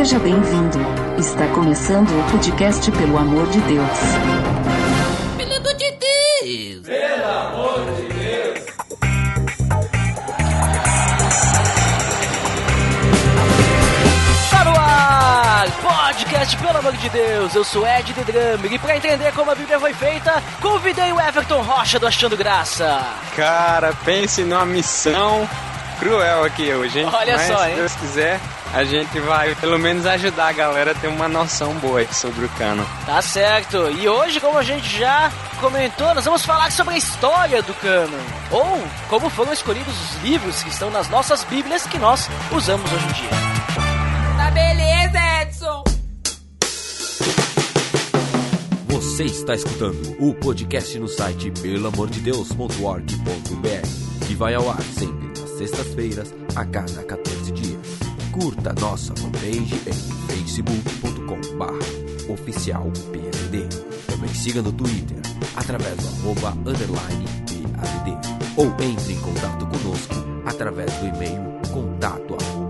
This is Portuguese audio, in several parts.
Seja bem-vindo. Está começando o podcast Pelo Amor de Deus. Pelo amor de Deus! Pelo amor de Deus! Tá no ar! Podcast Pelo Amor de Deus! Eu sou Ed The Drummer e pra entender como a Bíblia foi feita, convidei o Everton Rocha do Achando Graça. Cara, pense numa missão cruel aqui hoje, hein? Olha Mas, só, hein? se Deus quiser, a gente vai pelo menos ajudar a galera a ter uma noção boa sobre o cano. Tá certo. E hoje, como a gente já comentou, nós vamos falar sobre a história do canon. Ou como foram escolhidos os livros que estão nas nossas Bíblias que nós usamos hoje em dia. Tá beleza, Edson. Você está escutando o podcast no site pelamordedeus.org.br que vai ao ar sempre nas sextas-feiras, a cada 14 dias. Curta nossa fanpage em facebook.com.br oficial PLD. Também siga no Twitter, através do arroba underline PLD. Ou entre em contato conosco através do e-mail contato arroba.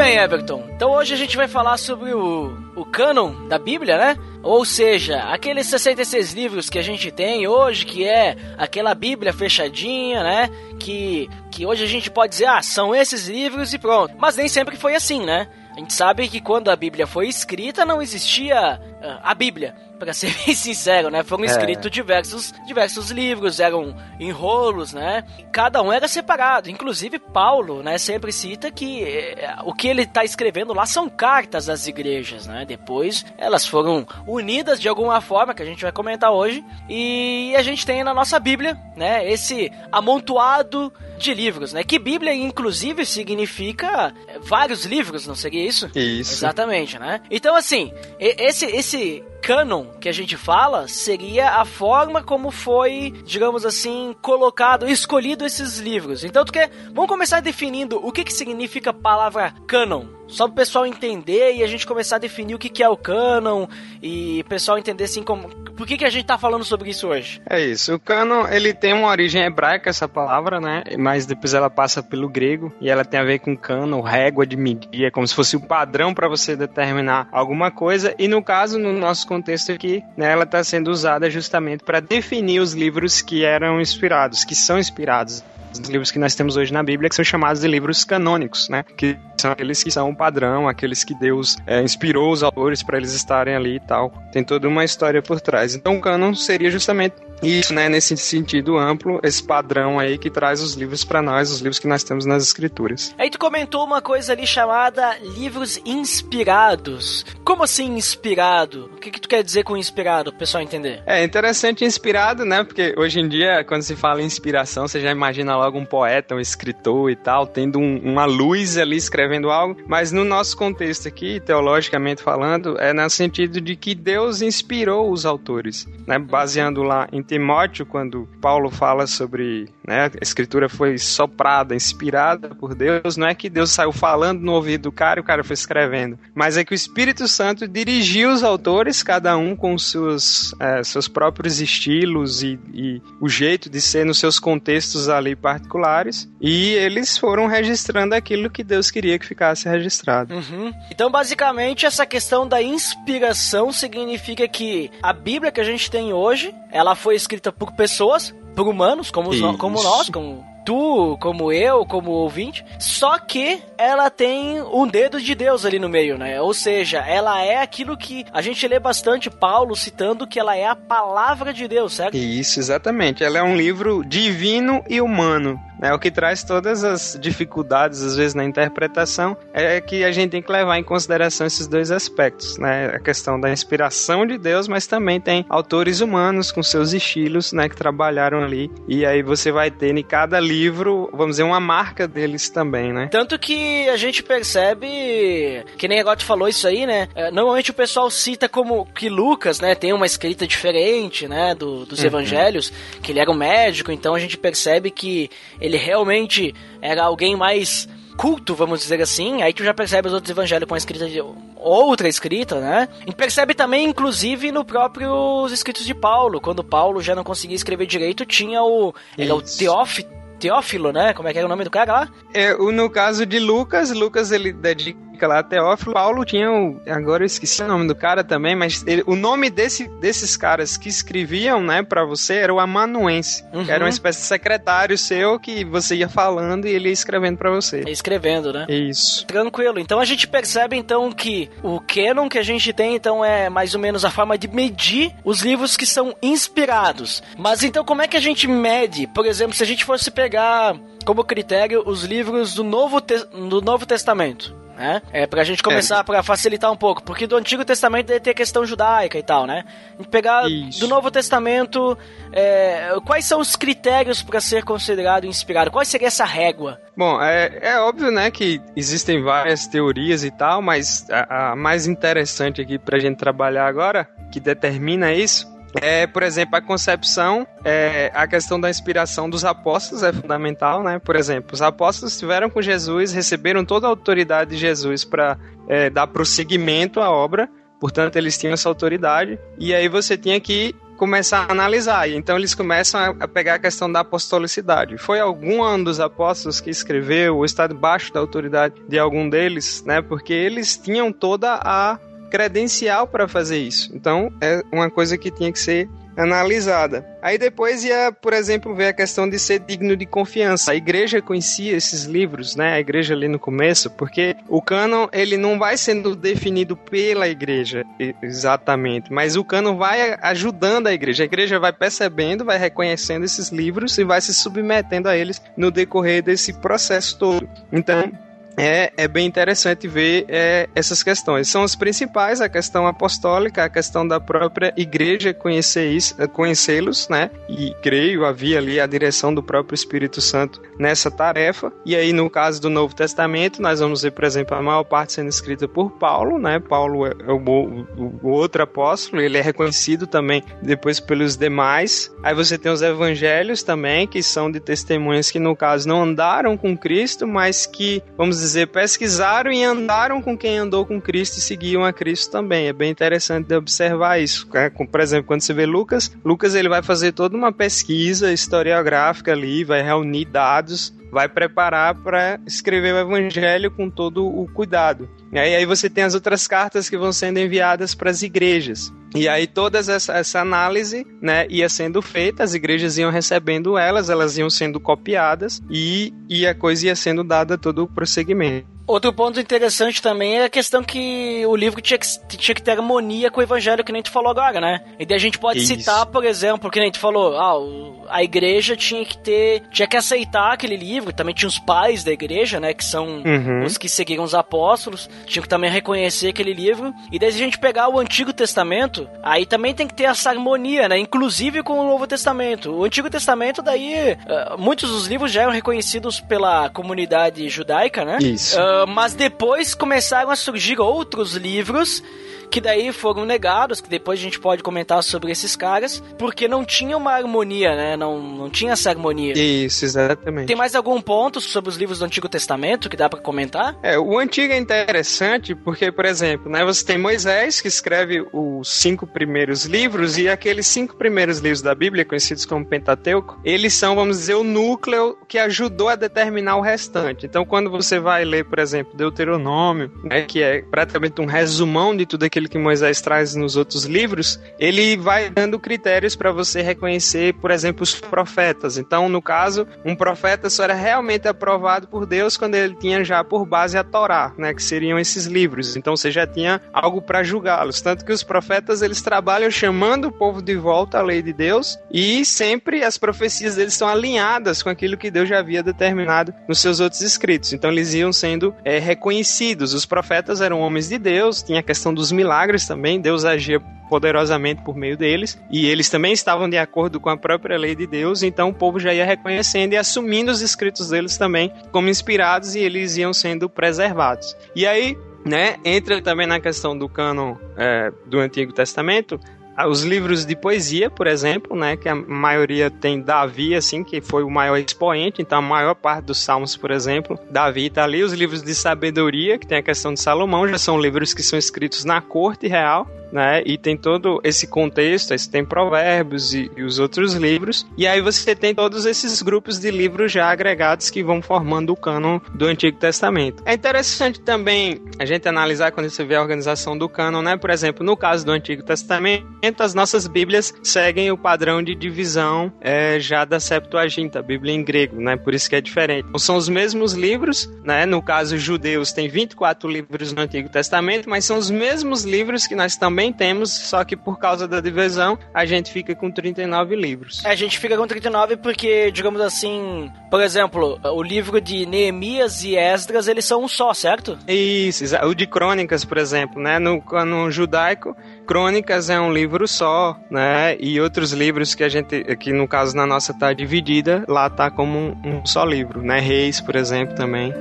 Bem, Everton. Então hoje a gente vai falar sobre o, o cânon da Bíblia, né? Ou seja, aqueles 66 livros que a gente tem hoje, que é aquela Bíblia fechadinha, né? Que, que hoje a gente pode dizer, ah, são esses livros e pronto. Mas nem sempre foi assim, né? A gente sabe que quando a Bíblia foi escrita não existia a Bíblia, para ser bem sincero, né? Foram É. escritos diversos, diversos livros, eram enrolos, né? Cada um era separado. Inclusive Paulo, né? Sempre cita que eh, o que ele está escrevendo lá são cartas às igrejas, né? Depois elas foram unidas de alguma forma que a gente vai comentar hoje e a gente tem na nossa Bíblia, né? Esse amontoado de livros, né? Que Bíblia, inclusive, significa eh, vários livros, não seria isso? Isso. Exatamente, né? Então, assim, e- esse, esse canon que a gente fala seria a forma como foi, digamos assim, colocado, escolhido esses livros. Então, tu quer. Vamos começar definindo o que, que significa a palavra canon. Só para o pessoal entender e a gente começar a definir o que, que é o canon e o pessoal entender assim como. Por que, que a gente tá falando sobre isso hoje? É isso. O canon, ele tem uma origem hebraica, essa palavra, né? Mas depois ela passa pelo grego e ela tem a ver com cano, régua de medir, é como se fosse o padrão para você determinar alguma coisa. E no caso, no nosso contexto aqui, né, ela está sendo usada justamente para definir os livros que eram inspirados, que são inspirados. Os livros que nós temos hoje na Bíblia, que são chamados de livros canônicos, né? Que são aqueles que são o padrão, aqueles que Deus é, inspirou os autores para eles estarem ali e tal. Tem toda uma história por trás. Então, o cânon seria justamente isso, né? Nesse sentido amplo, esse padrão aí que traz os livros para nós, os livros que nós temos nas escrituras. Aí tu comentou uma coisa ali chamada livros inspirados. Como assim inspirado? O que, que tu quer dizer com inspirado, pro pessoal entender? É interessante inspirado, né? Porque hoje em dia, quando se fala em inspiração, você já imagina logo um poeta, um escritor e tal, tendo um- uma luz ali escrevendo algo. Mas no nosso contexto aqui, teologicamente falando, é no sentido de que Deus inspirou os autores, né? Baseando lá em Timóteo, quando Paulo fala sobre, né? A escritura foi soprada, inspirada por Deus. Não é que Deus saiu falando no ouvido do cara e o cara foi escrevendo, mas é que o Espírito Santo dirigiu os autores, cada um com seus, eh, seus próprios estilos e, e o jeito de ser nos seus contextos ali particulares, e eles foram registrando aquilo que Deus queria que ficasse registrado. Uhum. Então, basicamente, essa questão da inspiração significa que a Bíblia que a gente tem hoje, ela foi escrita por pessoas, por humanos, como, Isso. como nós, como tu, como eu, como ouvinte, só que ela tem um dedo de Deus ali no meio, né? Ou seja, ela é aquilo que a gente lê bastante Paulo citando que ela é a palavra de Deus, certo? Isso, exatamente. Ela é um livro divino e humano. Né? O que traz todas as dificuldades, às vezes, na interpretação, é que a gente tem que levar em consideração esses dois aspectos. Né? A questão da inspiração de Deus, mas também tem autores humanos com seus estilos né, que trabalharam ali. E aí você vai ter em cada livro, vamos dizer, uma marca deles também, né? Tanto que a gente percebe, que nem agora tu falou isso aí, né? É, Normalmente o pessoal cita como que Lucas, né, tem uma escrita diferente, né, do- dos Uhum. evangelhos, que ele era um médico, então a gente percebe que ele realmente era alguém mais culto, vamos dizer assim, aí tu já percebe os outros evangelhos com a escrita de outra escrita, né? E percebe também, inclusive, no próprios escritos de Paulo, quando Paulo já não conseguia escrever direito, tinha o, ele é o Teófilo, Teófilo, né? Como é que é o nome do cara lá? É, no caso de Lucas, Lucas ele dedica lá Teófilo. Paulo tinha, um, agora eu esqueci o nome do cara também, mas ele, o nome desse, desses caras que escreviam, né, para você era o amanuense, uhum. que era uma espécie de secretário seu que você ia falando e ele ia escrevendo para você. Escrevendo, né? Isso. Tranquilo. Então a gente percebe então que o canon que a gente tem então é mais ou menos a forma de medir os livros que são inspirados. Mas então como é que a gente mede? Por exemplo, se a gente fosse pegar como critério os livros do Novo, Te do Novo Testamento né? É pra gente começar, é. para facilitar um pouco, porque do Antigo Testamento deve ter questão judaica e tal, né? A gente pegar Isso. do Novo Testamento, é, quais são os critérios para ser considerado inspirado? Qual seria essa régua? Bom, é, é óbvio, né, que existem várias teorias e tal, mas a, a mais interessante aqui pra gente trabalhar agora, que determina isso, é, por exemplo, a concepção, é, a questão da inspiração dos apóstolos é fundamental, né? Por exemplo, os apóstolos estiveram com Jesus, receberam toda a autoridade de Jesus para é, dar prosseguimento à obra, portanto, eles tinham essa autoridade, e aí você tinha que começar a analisar. Então eles começam a, pegar a questão da apostolicidade. Foi algum dos apóstolos que escreveu ou está debaixo da autoridade de algum deles, né? Porque eles tinham toda a credencial para fazer isso. Então, é uma coisa que tinha que ser analisada. Aí depois ia, por exemplo, ver a questão de ser digno de confiança. A igreja conhecia esses livros, né? A igreja ali no começo, porque o cânon ele não vai sendo definido pela igreja exatamente, mas o cânon vai ajudando a igreja. A igreja vai percebendo, vai reconhecendo esses livros e vai se submetendo a eles no decorrer desse processo todo. Então, é, é bem interessante ver é, essas questões. São as principais, a questão apostólica, a questão da própria igreja conhecer isso, conhecê-los, né? E creio havia ali a direção do próprio Espírito Santo nessa tarefa. E aí, no caso do Novo Testamento, nós vamos ver, por exemplo, a maior parte sendo escrita por Paulo, né? Paulo é o, o, o outro apóstolo, ele é reconhecido também depois pelos demais. Aí você tem os evangelhos também, que são de testemunhas que, no caso, não andaram com Cristo, mas que, vamos dizer, pesquisaram e andaram com quem andou com Cristo e seguiam a Cristo também. É bem interessante de observar isso. Né? Por exemplo, quando você vê Lucas, Lucas ele vai fazer toda uma pesquisa historiográfica ali, vai reunir dados vai preparar para escrever o evangelho com todo o cuidado. E aí você tem as outras cartas que vão sendo enviadas para as igrejas. E aí toda essa, essa, análise, né, ia sendo feita, as igrejas iam recebendo elas, elas iam sendo copiadas e, e a coisa ia sendo dada todo o prosseguimento. Outro ponto interessante também é a questão que o livro tinha que, tinha que ter harmonia com o evangelho, que nem tu falou agora, né? E daí a gente pode Isso. citar, por exemplo, que nem tu falou, ah, a igreja tinha que ter, tinha que aceitar aquele livro, também tinha os pais da igreja, né, que são uhum. os que seguiram os apóstolos, tinham que também reconhecer aquele livro. E daí a gente pegar o Antigo Testamento, aí também tem que ter essa harmonia, né, inclusive com o Novo Testamento. O Antigo Testamento, daí, uh, muitos dos livros já eram reconhecidos pela comunidade judaica, né? Isso. Uh, mas depois começaram a surgir outros livros que daí foram negados, que depois a gente pode comentar sobre esses caras, porque não tinha uma harmonia, né? Não, não tinha essa harmonia. Isso, exatamente. Tem mais algum ponto sobre os livros do Antigo Testamento que dá para comentar? É, o Antigo é interessante porque, por exemplo, né, você tem Moisés que escreve os cinco primeiros livros e aqueles cinco primeiros livros da Bíblia, conhecidos como Pentateuco, eles são, vamos dizer, o núcleo que ajudou a determinar o restante. Então, quando você vai ler, por exemplo, Deuteronômio, né, que é praticamente um resumão de tudo aquilo aquilo que Moisés traz nos outros livros, ele vai dando critérios para você reconhecer, por exemplo, os profetas. Então, no caso, um profeta só era realmente aprovado por Deus quando ele tinha já por base a Torá, né, que seriam esses livros. Então, você já tinha algo para julgá-los. Tanto que os profetas eles trabalham chamando o povo de volta à lei de Deus e sempre as profecias deles estão alinhadas com aquilo que Deus já havia determinado nos seus outros escritos. Então, eles iam sendo é, reconhecidos. Os profetas eram homens de Deus, tinha a questão dos milagres milagres também, Deus agia poderosamente por meio deles, e eles também estavam de acordo com a própria lei de Deus, então o povo já ia reconhecendo e assumindo os escritos deles também como inspirados e eles iam sendo preservados. E aí, né, entra também na questão do cânon é, do Antigo Testamento os livros de poesia, por exemplo, né, que a maioria tem Davi, assim, que foi o maior expoente, então a maior parte dos salmos, por exemplo, Davi está ali. Os livros de sabedoria, que tem a questão de Salomão, já são livros que são escritos na corte real, né? E tem todo esse contexto, você tem provérbios e, e, os outros livros. E aí você tem todos esses grupos de livros já agregados que vão formando o cânon do Antigo Testamento. É interessante também a gente analisar quando você vê a organização do cânon, né? Por exemplo, no caso do Antigo Testamento, as nossas Bíblias seguem o padrão de divisão é, já da Septuaginta, a Bíblia em grego, né? Por isso que é diferente. Então, são os mesmos livros, né? No caso, judeus tem 24 livros no Antigo Testamento, mas são os mesmos livros que nós também também temos, só que por causa da divisão, a gente fica com 39 livros. É, a gente fica com 39 porque, digamos assim, por exemplo, o livro de Neemias e Esdras, eles são um só, certo? Isso, o de Crônicas, por exemplo, né? No, no judaico, Crônicas é um livro só, né? E outros livros que a gente, que no caso na nossa tá dividida, lá tá como um, um só livro, né? Reis, por exemplo, também.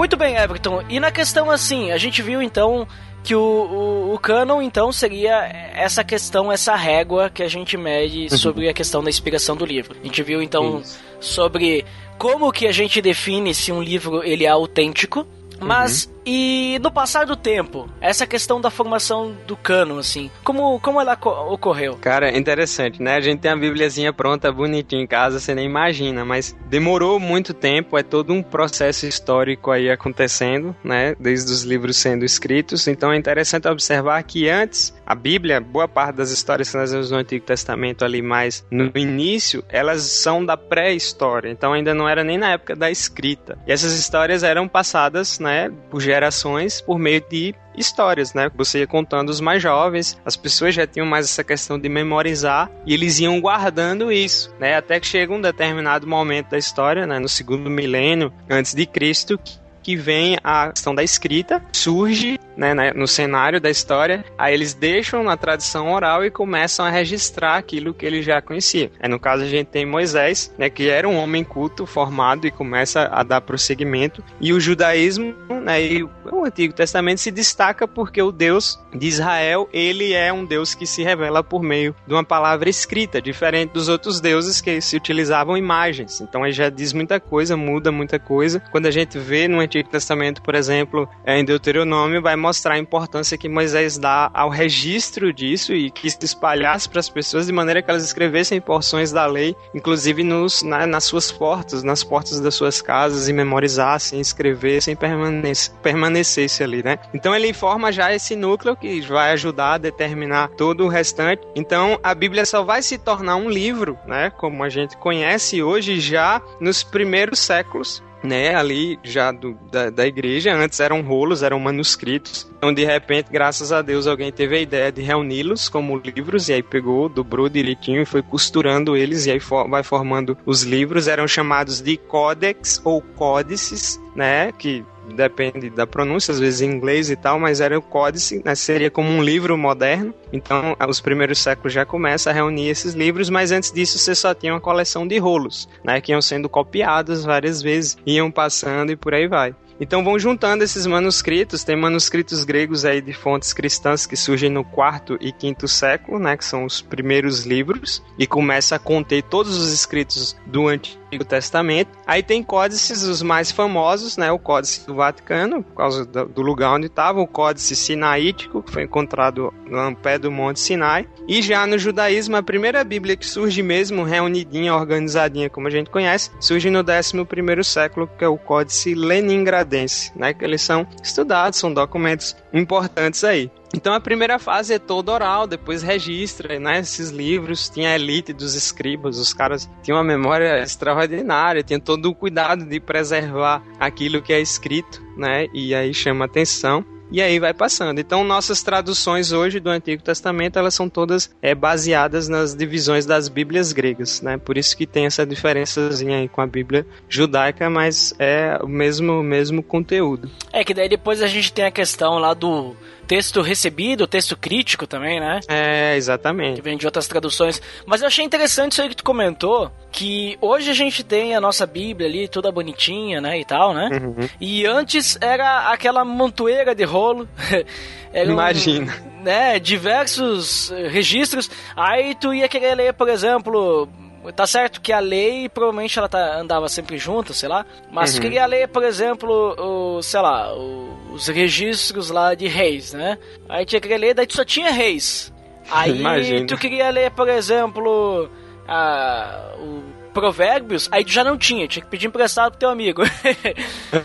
Muito bem, Everton. E na questão assim, a gente viu então que o, o, o canon então seria essa questão, essa régua que a gente mede uhum. sobre a questão da inspiração do livro. A gente viu então Isso. sobre como que a gente define se um livro ele é autêntico, mas uhum. E no passar do tempo, essa questão da formação do cano, assim, como, como ela ocorreu? Cara, é interessante, né? A gente tem a Bibliazinha pronta, bonitinha em casa, você nem imagina, mas demorou muito tempo, é todo um processo histórico aí acontecendo, né? Desde os livros sendo escritos, então é interessante observar que antes, a Bíblia, boa parte das histórias que nós vemos no Antigo Testamento ali mais no início, elas são da pré-história, então ainda não era nem na época da escrita. E essas histórias eram passadas, né, por gerações por meio de histórias, né? Você ia contando os mais jovens, as pessoas já tinham mais essa questão de memorizar e eles iam guardando isso, né? Até que chega um determinado momento da história, né? No segundo milênio antes de Cristo, que vem a questão da escrita, surge né, né, no cenário da história, aí eles deixam na tradição oral e começam a registrar aquilo que eles já conheciam. Aí, no caso, a gente tem Moisés, né, que era um homem culto, formado e começa a dar prosseguimento, e o judaísmo né, e o Antigo Testamento se destaca porque o Deus de Israel, ele é um Deus que se revela por meio de uma palavra escrita, diferente dos outros deuses que se utilizavam imagens. Então, aí já diz muita coisa, muda muita coisa. Quando a gente vê no Antigo Testamento, por exemplo, é, em Deuteronômio, vai mostrar a importância que Moisés dá ao registro disso e que se espalhasse para as pessoas de maneira que elas escrevessem porções da lei, inclusive nos, na, nas suas portas, nas portas das suas casas e memorizassem, escrevessem, permanece, permanecesse ali, né? Então ele forma já esse núcleo que vai ajudar a determinar todo o restante. Então a Bíblia só vai se tornar um livro, né? Como a gente conhece hoje já nos primeiros séculos né, ali já do, da, da igreja. Antes eram rolos, eram manuscritos. Então, de repente, graças a Deus, alguém teve a ideia de reuni-los como livros, e aí pegou, dobrou direitinho e foi costurando eles, e aí for, vai formando os livros. Eram chamados de códex ou códices, né, que depende da pronúncia, às vezes em inglês e tal, mas era o códice, né, seria como um livro moderno. Então, os primeiros séculos já começa a reunir esses livros, mas antes disso você só tinha uma coleção de rolos, né, que iam sendo copiados várias vezes, iam passando e por aí vai. Então vão juntando esses manuscritos, tem manuscritos gregos aí de fontes cristãs que surgem no quarto e quinto século, né, que são os primeiros livros, e começa a conter todos os escritos do Antigo Testamento. Aí tem códices os mais famosos, né, o Códice do Vaticano, por causa do lugar onde estava, o Códice Sinaítico, que foi encontrado no pé do Monte Sinai, e já no judaísmo, a primeira Bíblia que surge mesmo reunidinha, organizadinha, como a gente conhece, surge no 11º século, que é o Códice Leningrado né? Que eles são estudados, são documentos importantes aí. Então a primeira fase é toda oral, depois registra, né, esses livros, tinha a elite dos escribas, os caras tinham uma memória extraordinária, tinham todo o cuidado de preservar aquilo que é escrito, né, e aí chama atenção e aí vai passando. Então, nossas traduções hoje do Antigo Testamento, elas são todas é, baseadas nas divisões das Bíblias gregas, né? Por isso que tem essa diferençazinha aí com a Bíblia judaica, mas é o mesmo, mesmo conteúdo. É que daí depois a gente tem a questão lá do texto recebido, texto crítico também, né? É, Que exatamente. vem de outras traduções. Mas eu achei interessante isso aí que tu comentou, que hoje a gente tem a nossa Bíblia ali, toda bonitinha, né, e tal, né? Uhum. E antes era aquela montoeira de rolo. Era um- Imagina. né, diversos eh, registros. Aí tu ia querer ler, por exemplo, tá certo que a lei provavelmente ela tá, andava sempre junto, sei lá, mas Uhum. queria ler, por exemplo, o, sei lá, o- os registros lá de reis, né? Aí tinha que ler, daí tu só tinha reis. Aí Imagina. tu queria ler, por exemplo, a, o Provérbios, aí tu já não tinha, tinha que pedir emprestado pro teu amigo.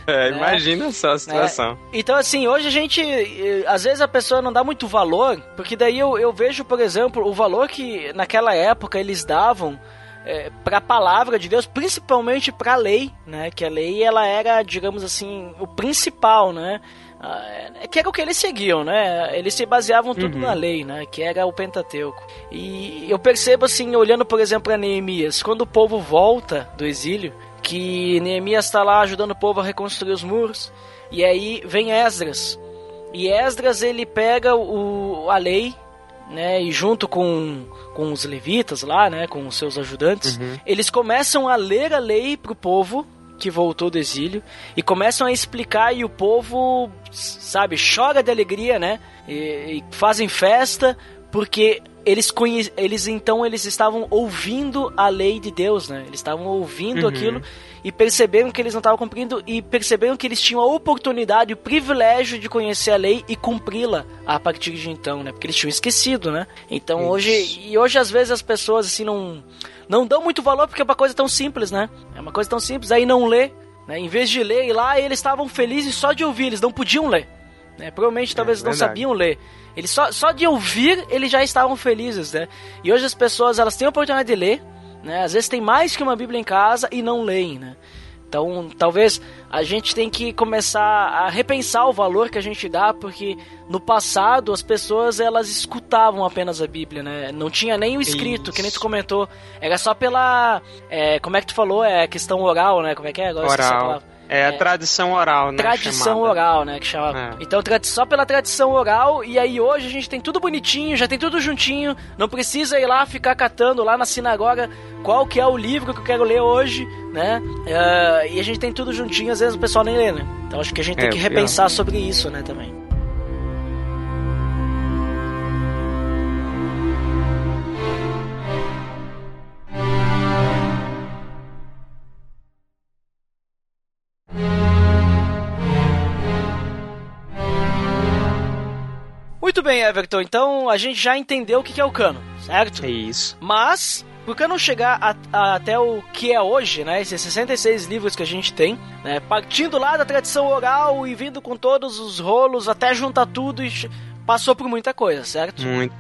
É, imagina só a situação. Então, assim, hoje a gente. eh, Às vezes a pessoa não dá muito valor, porque daí eu, eu vejo, por exemplo, o valor que naquela época eles davam é, para a palavra de Deus, principalmente para a lei, né? Que a lei ela era, digamos assim, o principal, né? Ah, é- que era o que eles seguiam, né? Eles se baseavam tudo Uhum. na lei, né? Que era o Pentateuco. E eu percebo assim, olhando, por exemplo, para Neemias, quando o povo volta do exílio, que Neemias está lá ajudando o povo a reconstruir os muros, e aí vem Esdras. E Esdras ele pega o, a lei, né, e junto com, com os levitas lá, né, com os seus ajudantes, eles começam a ler a lei pro povo que voltou do exílio e começam a explicar e o povo, sabe, chora de alegria, né, e, e fazem festa porque eles conhe... eles então eles estavam ouvindo a lei de Deus, né? Eles estavam ouvindo Uhum. aquilo e perceberam que eles não estavam cumprindo e perceberam que eles tinham a oportunidade, o privilégio de conhecer a lei e cumpri-la a partir de então, né? Porque eles tinham esquecido, né? Então Isso. hoje e hoje às vezes as pessoas assim não não dão muito valor porque é uma coisa tão simples, né? É uma coisa tão simples, aí não lê, né? Em vez de ler e lá eles estavam felizes só de ouvir, eles não podiam ler. Né? Provavelmente talvez não verdade. sabiam ler. Eles só, só de ouvir eles já estavam felizes, né? E hoje as pessoas elas têm a oportunidade de ler, né? Às vezes tem mais que uma Bíblia em casa e não leem, né? Então, talvez a gente tem que começar a repensar o valor que a gente dá, porque no passado as pessoas elas escutavam apenas a Bíblia, né? Não tinha nem o escrito, que nem tu Isso. comentou. Era só pela, é, como é que tu falou? É questão oral, né? Como é que é? Agora Oral. É a É. tradição oral, né? Tradição chamada. oral, né? Que chama. É. Então, só pela tradição oral, e aí hoje a gente tem tudo bonitinho, já tem tudo juntinho, não precisa ir lá ficar catando lá na sinagoga qual que é o livro que eu quero ler hoje, né? Ah, e a gente tem tudo juntinho, às vezes o pessoal nem lê, né? Então acho que a gente tem É, que pior. repensar sobre isso, né, também. Muito bem, Everton. Então a gente já entendeu o que é o cano, certo? É isso. Mas, por que não chegar a- a- até o que é hoje, né? Esses 66 livros que a gente tem, né? Partindo lá da tradição oral e vindo com todos os rolos até juntar tudo e passou por muita coisa, certo? Muito.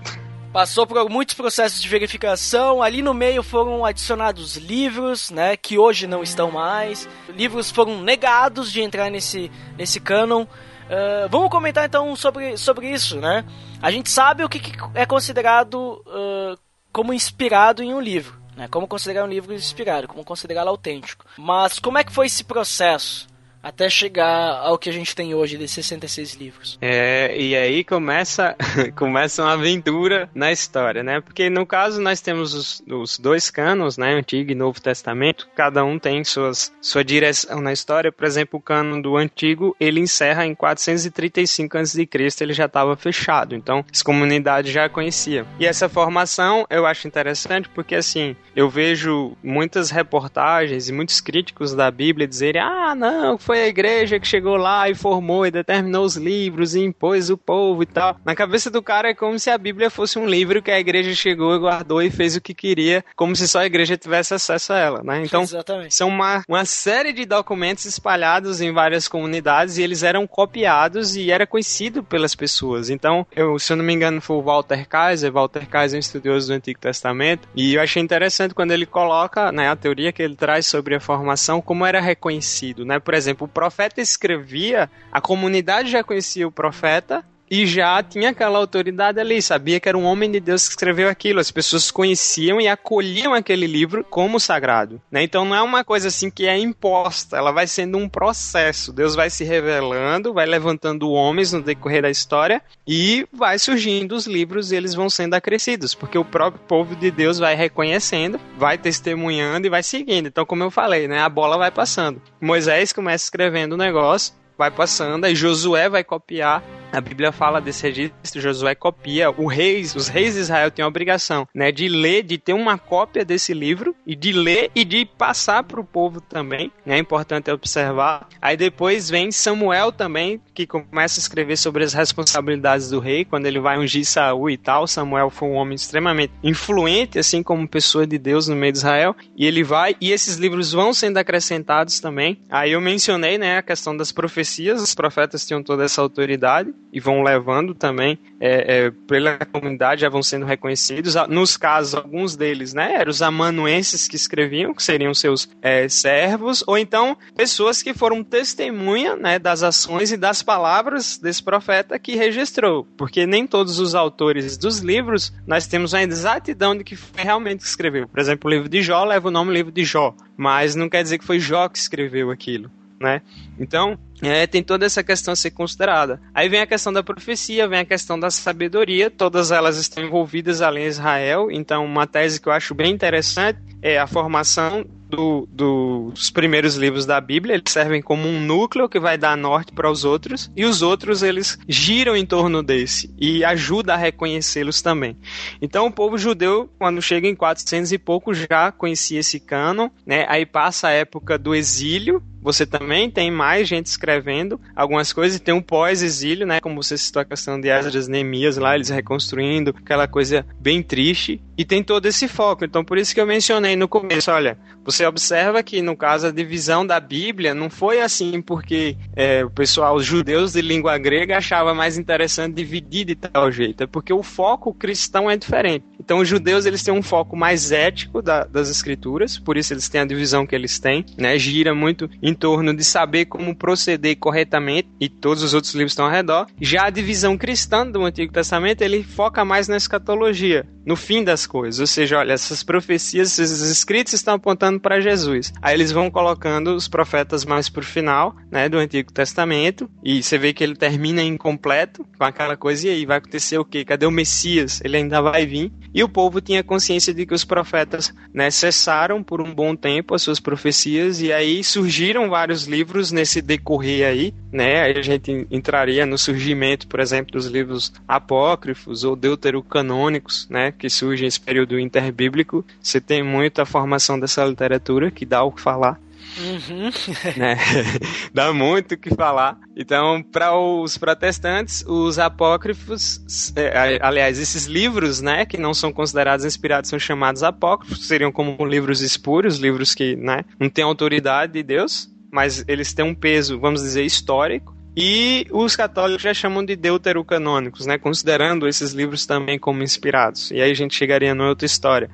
Passou por muitos processos de verificação. Ali no meio foram adicionados livros, né? Que hoje não estão mais. Livros foram negados de entrar nesse, nesse cânon. Ah, vamos comentar então sobre, sobre isso, né? A gente sabe o que, que é considerado ah, como inspirado em um livro, né? Como considerar um livro inspirado, como considerá-lo autêntico. Mas como é que foi esse processo até chegar ao que a gente tem hoje de 66 livros? É, e aí começa, começa uma aventura na história, né? Porque no caso nós temos os, os dois canos, né? Antigo e Novo Testamento. Cada um tem suas, sua direção na história. Por exemplo, o cano do Antigo, ele encerra em 435 a.C., ele já estava fechado. Então, as comunidades já conheciam. E essa formação eu acho interessante porque, assim, eu vejo muitas reportagens e muitos críticos da Bíblia dizerem: ah, não, foi a igreja que chegou lá e formou e determinou os livros e impôs o povo e tal. Na cabeça do cara é como se a Bíblia fosse um livro que a igreja chegou e guardou e fez o que queria, como se só a igreja tivesse acesso a ela, né? Então, Exatamente. são uma, uma série de documentos espalhados em várias comunidades e eles eram copiados e era conhecido pelas pessoas. Então, eu, se eu não me engano, foi o Walter Kaiser. Walter Kaiser é um estudioso do Antigo Testamento. E eu achei interessante quando ele coloca né, a teoria que ele traz sobre a formação, como era reconhecido. Né? Por exemplo, o profeta escrevia, a comunidade já conhecia o profeta. E já tinha aquela autoridade ali, sabia que era um homem de Deus que escreveu aquilo. As pessoas conheciam e acolhiam aquele livro como sagrado. Né? Então não é uma coisa assim que é imposta, ela vai sendo um processo. Deus vai se revelando, vai levantando homens no decorrer da história e vai surgindo os livros e eles vão sendo acrescidos, porque o próprio povo de Deus vai reconhecendo, vai testemunhando e vai seguindo. Então, como eu falei, né, a bola vai passando. Moisés começa escrevendo o negócio, vai passando, aí Josué vai copiar a Bíblia fala desse registro, Josué copia. O reis, os reis de Israel têm a obrigação, né, de ler, de ter uma cópia desse livro e de ler e de passar para o povo também. Né, é importante observar. Aí depois vem Samuel também, que começa a escrever sobre as responsabilidades do rei quando ele vai ungir Saul e tal. Samuel foi um homem extremamente influente, assim como pessoa de Deus no meio de Israel. E ele vai e esses livros vão sendo acrescentados também. Aí eu mencionei, né, a questão das profecias. Os profetas tinham toda essa autoridade e vão levando também é, é, pela comunidade, já vão sendo reconhecidos. Nos casos, alguns deles, né, eram os amanuenses que escreviam, que seriam seus é, servos, ou então pessoas que foram testemunha né, das ações e das palavras desse profeta que registrou, porque nem todos os autores dos livros nós temos a exatidão de que foi realmente que escreveu. Por exemplo, o livro de Jó leva o nome livro de Jó, mas não quer dizer que foi Jó que escreveu aquilo. Né? Então, é, tem toda essa questão a ser considerada. Aí vem a questão da profecia, vem a questão da sabedoria, todas elas estão envolvidas ali em Israel, então uma tese que eu acho bem interessante é a formação do, do, dos primeiros livros da Bíblia, eles servem como um núcleo que vai dar norte para os outros, e os outros eles giram em torno desse e ajuda a reconhecê-los também. Então o povo judeu, quando chega em 400 e pouco, já conhecia esse cânon, né? Aí passa a época do exílio, você também tem mais gente escrevendo algumas coisas, e tem um pós-exílio, né? Como você citou a questão de Esdras Neemias lá, eles reconstruindo, aquela coisa bem triste, e tem todo esse foco. Então, por isso que eu mencionei no começo, olha, você observa que no caso a divisão da Bíblia não foi assim porque é, o pessoal, os judeus de língua grega achava mais interessante dividir de tal jeito, é porque o foco cristão é diferente. Então, os judeus eles têm um foco mais ético da, das escrituras, por isso eles têm a divisão que eles têm, né? Gira muito em torno de saber como proceder corretamente e todos os outros livros estão ao redor. Já a divisão cristã do Antigo Testamento, ele foca mais na escatologia, no fim das coisas. Ou seja, olha, essas profecias, esses escritos estão apontando para Jesus. Aí eles vão colocando os profetas mais pro final, né, do Antigo Testamento, e você vê que ele termina incompleto com aquela coisa, e aí vai acontecer o quê? Cadê o Messias? Ele ainda vai vir. E o povo tinha consciência de que os profetas, né, cessaram por um bom tempo as suas profecias, e aí surgiram vários livros nesse decorrer aí, né? Aí a gente entraria no surgimento, por exemplo, dos livros apócrifos ou deuterocanônicos, né? Que surgem nesse período interbíblico. Você tem muita formação dessa literatura que dá o que falar. Uhum. né? Dá muito o que falar. Então, para os protestantes, os apócrifos, é, aliás, esses livros, né, que não são considerados inspirados, são chamados apócrifos, seriam como livros espúrios, livros que, né, não têm autoridade de Deus, mas eles têm um peso, vamos dizer, histórico. E os católicos já chamam de deuterocanônicos, né, considerando esses livros também como inspirados. E aí a gente chegaria numa outra história.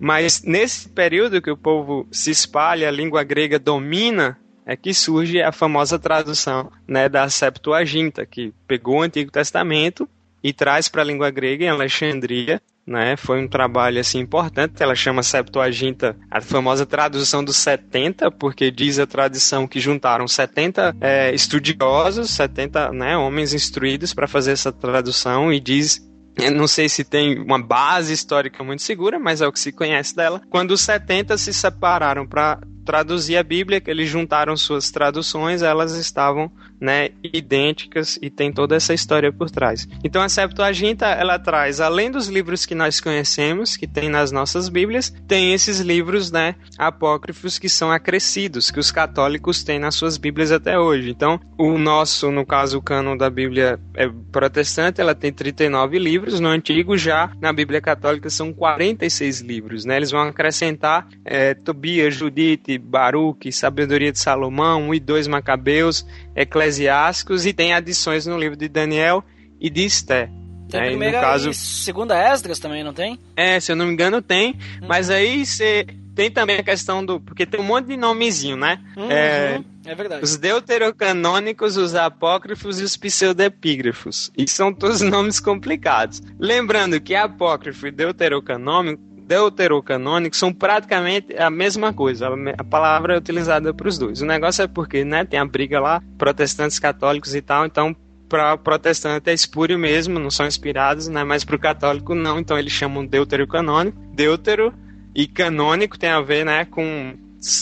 Mas nesse período que o povo se espalha, a língua grega domina, é que surge a famosa tradução né, da Septuaginta, que pegou o Antigo Testamento e traz para a língua grega em Alexandria né? Foi um trabalho assim importante. Ela chama Septuaginta, a famosa tradução dos 70, porque diz a tradição que juntaram 70 é, estudiosos, 70 né, homens instruídos para fazer essa tradução e diz eu não sei se tem uma base histórica muito segura, mas é o que se conhece dela. Quando os 70 se separaram para traduzir a Bíblia, eles juntaram suas traduções, elas estavam né, idênticas e tem toda essa história por trás. Então a Septuaginta ela traz, além dos livros que nós conhecemos, que tem nas nossas Bíblias, tem esses livros, né, apócrifos que são acrescidos, que os católicos têm nas suas Bíblias até hoje. Então, o nosso, no caso, o cânon da Bíblia é protestante, ela tem 39 livros, no antigo já na Bíblia católica são 46 livros, né? Eles vão acrescentar é, Tobias, Judite, Baruque, Sabedoria de Salomão, 1 e 2 Macabeus, Eclesiásticos e tem adições no livro de Daniel e de Esté. Tem É, primeira no caso- e segunda Esdras também, não tem? É, se eu não me engano tem, mas aí você tem também a questão do. Porque tem um monte de nomezinho, né? Uhum, é, é verdade. os deuterocanônicos, os apócrifos e os pseudepígrafos. E são todos nomes complicados. Lembrando que apócrifo e deuterocanônico deuterocanônico são praticamente a mesma coisa. A palavra é utilizada para os dois. O negócio é porque, né, tem a briga lá, protestantes, católicos e tal, então para protestante é espúrio mesmo, não são inspirados, né? Mas para o católico não, então eles chamam deuterocanônico. Deutero e canônico tem a ver, né, com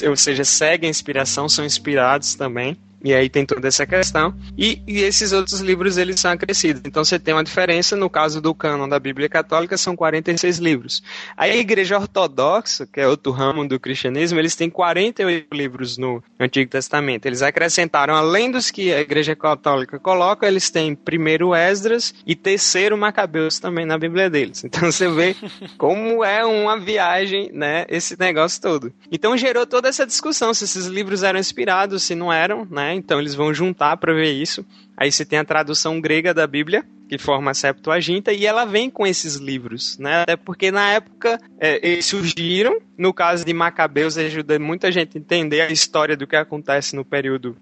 ou seja, seguem a inspiração, são inspirados também. E aí tem toda essa questão. E, e, esses outros livros, eles são acrescidos. Então você tem uma diferença, no caso do cânon da Bíblia Católica, são 46 livros. Aí a Igreja Ortodoxa, que é outro ramo do cristianismo, eles têm 48 livros no Antigo Testamento. Eles acrescentaram, além dos que a Igreja Católica coloca, eles têm primeiro Esdras e terceiro Macabeus também na Bíblia deles. Então você vê como é uma viagem, né, esse negócio todo. Então gerou toda essa discussão se esses livros eram inspirados, se não eram, né? Então eles vão juntar para ver isso. Aí você tem a tradução grega da Bíblia, que forma a Septuaginta, e ela vem com esses livros, né? Até porque na época é, eles surgiram. No caso de Macabeus, ajuda muita gente a entender a história do que acontece no período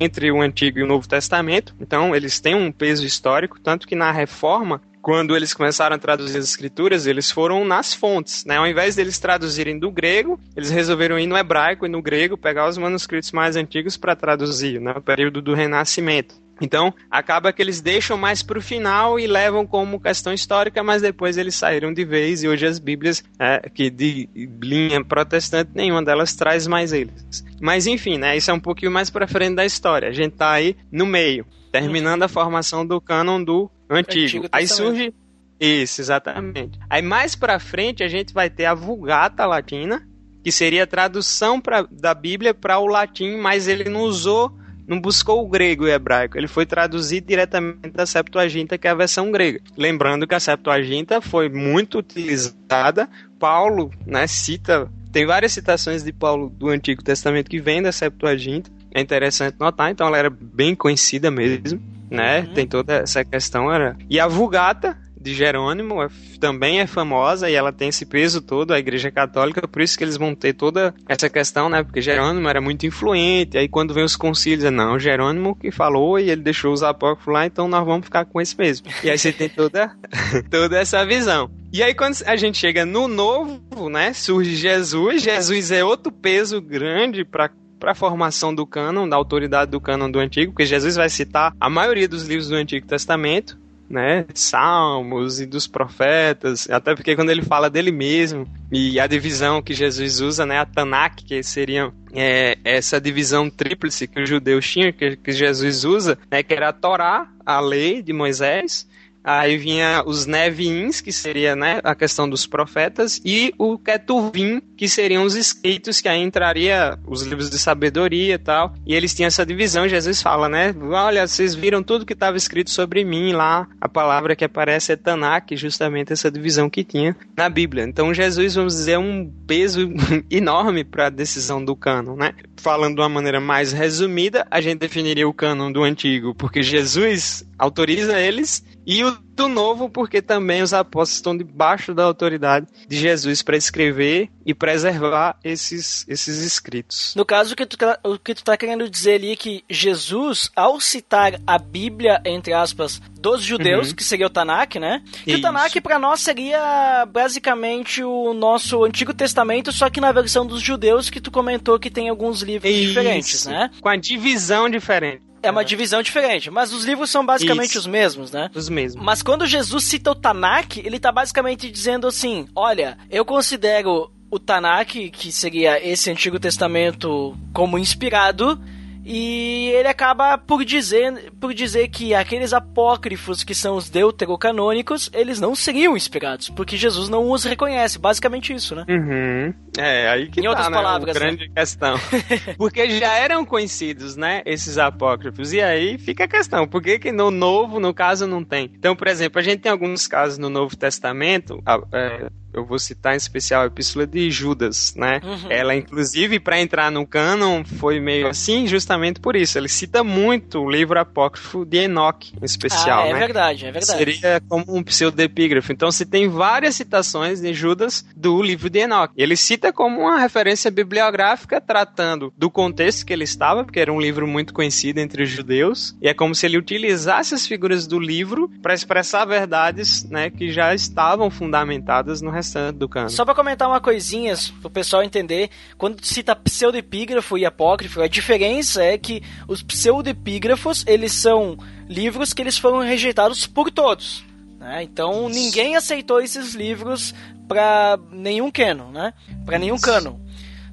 entre o Antigo e o Novo Testamento. Então, eles têm um peso histórico, tanto que na Reforma quando eles começaram a traduzir as escrituras, eles foram nas fontes, né? Ao invés deles traduzirem do grego, eles resolveram ir no hebraico e no grego, pegar os manuscritos mais antigos para traduzir, né? No período do Renascimento. Então, acaba que eles deixam mais para o final e levam como questão histórica, mas depois eles saíram de vez e hoje as Bíblias, é, que de linha protestante, nenhuma delas traz mais eles. Mas enfim, né, isso é um pouquinho mais para frente da história. A gente tá aí no meio, terminando a formação do cânon do Antigo. Antigo Aí surge. Isso, exatamente. Aí mais pra frente a gente vai ter a Vulgata Latina, que seria a tradução pra, da Bíblia para o latim, mas ele não usou, não buscou o grego e o hebraico. Ele foi traduzido diretamente da Septuaginta, que é a versão grega. Lembrando que a Septuaginta foi muito utilizada. Paulo, né, cita, tem várias citações de Paulo do Antigo Testamento que vem da Septuaginta. É interessante notar, então ela era bem conhecida mesmo né? Uhum. Tem toda essa questão. Era... E a Vulgata, de Jerônimo, é, também é famosa e ela tem esse peso todo, a Igreja Católica, por isso que eles vão ter toda essa questão, né? Porque Jerônimo era muito influente, aí quando vem os concílios, é não, Jerônimo que falou e ele deixou os apócrifos lá, então nós vamos ficar com esse mesmo. E aí você tem toda, toda essa visão. E aí quando a gente chega no novo, né, surge Jesus, Jesus é outro peso grande para para a formação do cânon, da autoridade do cânon do Antigo, porque Jesus vai citar a maioria dos livros do Antigo Testamento, né, Salmos e dos profetas, até porque quando ele fala dele mesmo e a divisão que Jesus usa, né, a Tanakh, que seria é, essa divisão tríplice que os judeus tinham, que, que Jesus usa, né, que era a Torá, a lei de Moisés, Aí vinha os Neviins, que seria né, a questão dos profetas, e o Ketuvim, que seriam os escritos, que aí entraria os livros de sabedoria e tal. E eles tinham essa divisão, Jesus fala, né? Olha, vocês viram tudo que estava escrito sobre mim lá. A palavra que aparece é Tanakh, justamente essa divisão que tinha na Bíblia. Então Jesus, vamos dizer, é um peso enorme para a decisão do cânon, né? Falando de uma maneira mais resumida, a gente definiria o cânon do Antigo, porque Jesus autoriza eles e o do novo, porque também os apóstolos estão debaixo da autoridade de Jesus para escrever e preservar esses, esses escritos. No caso, o que, tu, tá, o que tu tá querendo dizer ali é que Jesus, ao citar a Bíblia, entre aspas, dos judeus, uhum. que seria o Tanakh, né? E o Tanakh para nós seria basicamente o nosso Antigo Testamento, só que na versão dos judeus que tu comentou que tem alguns livros Isso. diferentes, né? Com a divisão diferente. É uma divisão diferente, mas os livros são basicamente Isso. os mesmos, né? Os mesmos. Mas quando Jesus cita o Tanakh, ele tá basicamente dizendo assim: olha, eu considero o Tanakh, que seria esse Antigo Testamento, como inspirado, e ele acaba por dizer, por dizer que aqueles apócrifos que são os deuterocanônicos, eles não seriam inspirados, porque Jesus não os reconhece. Basicamente isso, né? Uhum. É, aí que em tá, outras né? palavras, grande né? questão. porque já eram conhecidos, né, esses apócrifos. E aí fica a questão, por que, que no Novo, no caso, não tem? Então, por exemplo, a gente tem alguns casos no Novo Testamento, é, eu vou citar em especial a Epístola de Judas, né? Uhum. Ela, inclusive, para entrar no cânon, foi meio assim, justamente por isso. Ele cita muito o livro apócrifo de Enoch, em especial, ah, é né? verdade, é verdade. Seria como um pseudepígrafo. Então, se tem várias citações de Judas do livro de Enoch. Ele cita como uma referência bibliográfica tratando do contexto que ele estava, porque era um livro muito conhecido entre os judeus, e é como se ele utilizasse as figuras do livro para expressar verdades, né, que já estavam fundamentadas no restante do cano. Só para comentar uma coisinha pro pessoal entender, quando cita pseudepígrafo e apócrifo, a diferença é que os pseudepígrafos, eles são livros que eles foram rejeitados por todos. Né? Então ninguém aceitou esses livros para nenhum canon, né? Para nenhum canon.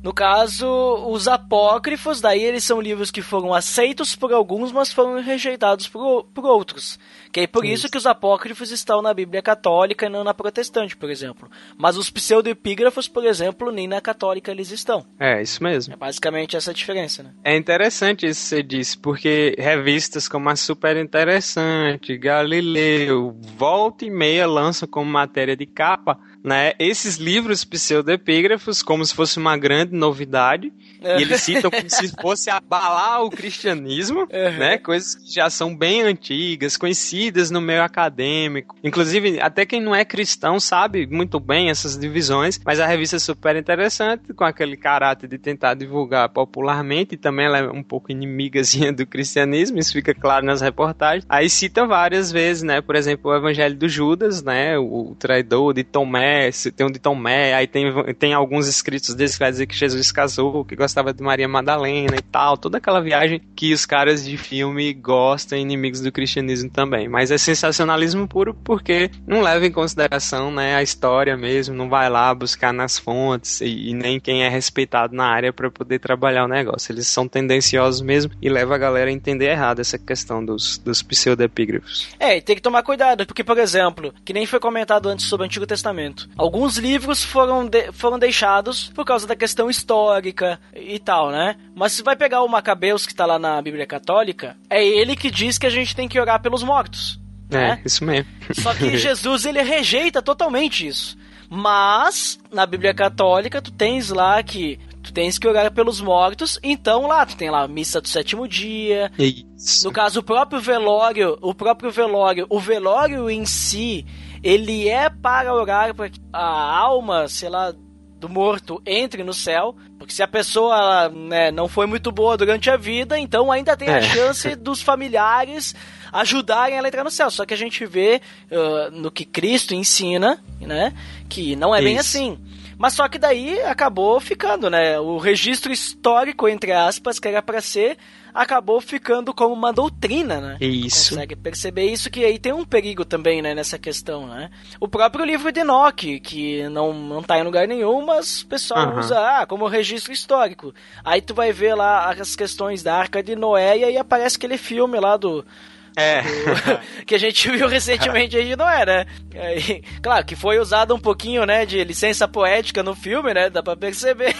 No caso, os apócrifos, daí eles são livros que foram aceitos por alguns, mas foram rejeitados por, por outros. Que é por Sim. isso que os apócrifos estão na Bíblia católica e não na protestante, por exemplo. Mas os pseudoepígrafos, por exemplo, nem na católica eles estão. É, isso mesmo. É basicamente essa a diferença, né? É interessante isso que você disse, porque revistas como a Super Interessante, Galileu, volta e meia lançam como matéria de capa, né, esses livros pseudepígrafos como se fosse uma grande novidade, e eles citam como se fosse abalar o cristianismo, né, coisas que já são bem antigas, conhecidas no meio acadêmico. Inclusive, até quem não é cristão sabe muito bem essas divisões, mas a revista é super interessante, com aquele caráter de tentar divulgar popularmente, e também ela é um pouco inimigazinha do cristianismo, isso fica claro nas reportagens. Aí cita várias vezes, né, por exemplo, o Evangelho do Judas, né, o traidor de Tomé, tem um de Tomé, aí tem, tem alguns escritos desses que vai dizer que Jesus casou, que gostava de Maria Madalena e tal, toda aquela viagem que os caras de filme gostam, inimigos do cristianismo também. Mas é sensacionalismo puro porque não leva em consideração, né, a história mesmo, não vai lá buscar nas fontes e, e nem quem é respeitado na área para poder trabalhar o negócio. Eles são tendenciosos mesmo e leva a galera a entender errado essa questão dos, dos pseudepígrafos. É, e tem que tomar cuidado, porque, por exemplo, que nem foi comentado antes sobre o Antigo Testamento, alguns livros foram, de, foram deixados por causa da questão histórica e tal, né? Mas se vai pegar o Macabeus que tá lá na Bíblia Católica, é ele que diz que a gente tem que orar pelos mortos. É, né? isso mesmo. Só que Jesus ele rejeita totalmente isso. Mas na Bíblia Católica tu tens lá que tu tens que orar pelos mortos, então lá tu tem lá a missa do sétimo dia. Isso. No caso o próprio velório, o próprio velório, o velório em si, ele é para orar para que a alma, sei lá, do morto entre no céu, porque se a pessoa né, não foi muito boa durante a vida, então ainda tem a É. chance dos familiares ajudarem ela a entrar no céu. Só que a gente vê uh, no que Cristo ensina, né, que não é bem Isso. assim. Mas só que daí acabou ficando, né? O registro histórico, entre aspas, que era para ser, acabou ficando como uma doutrina, né? Isso. Consegue perceber isso que aí tem um perigo também, né, nessa questão, né? O próprio livro de Enoch, que não, não tá em lugar nenhum, mas o pessoal Aham. usa ah, como registro histórico. Aí tu vai ver lá as questões da Arca de Noé e aí aparece aquele filme lá do É. que a gente viu recentemente aí de Noé, né? Aí, claro que foi usado um pouquinho, né, de licença poética no filme, né? Dá pra perceber.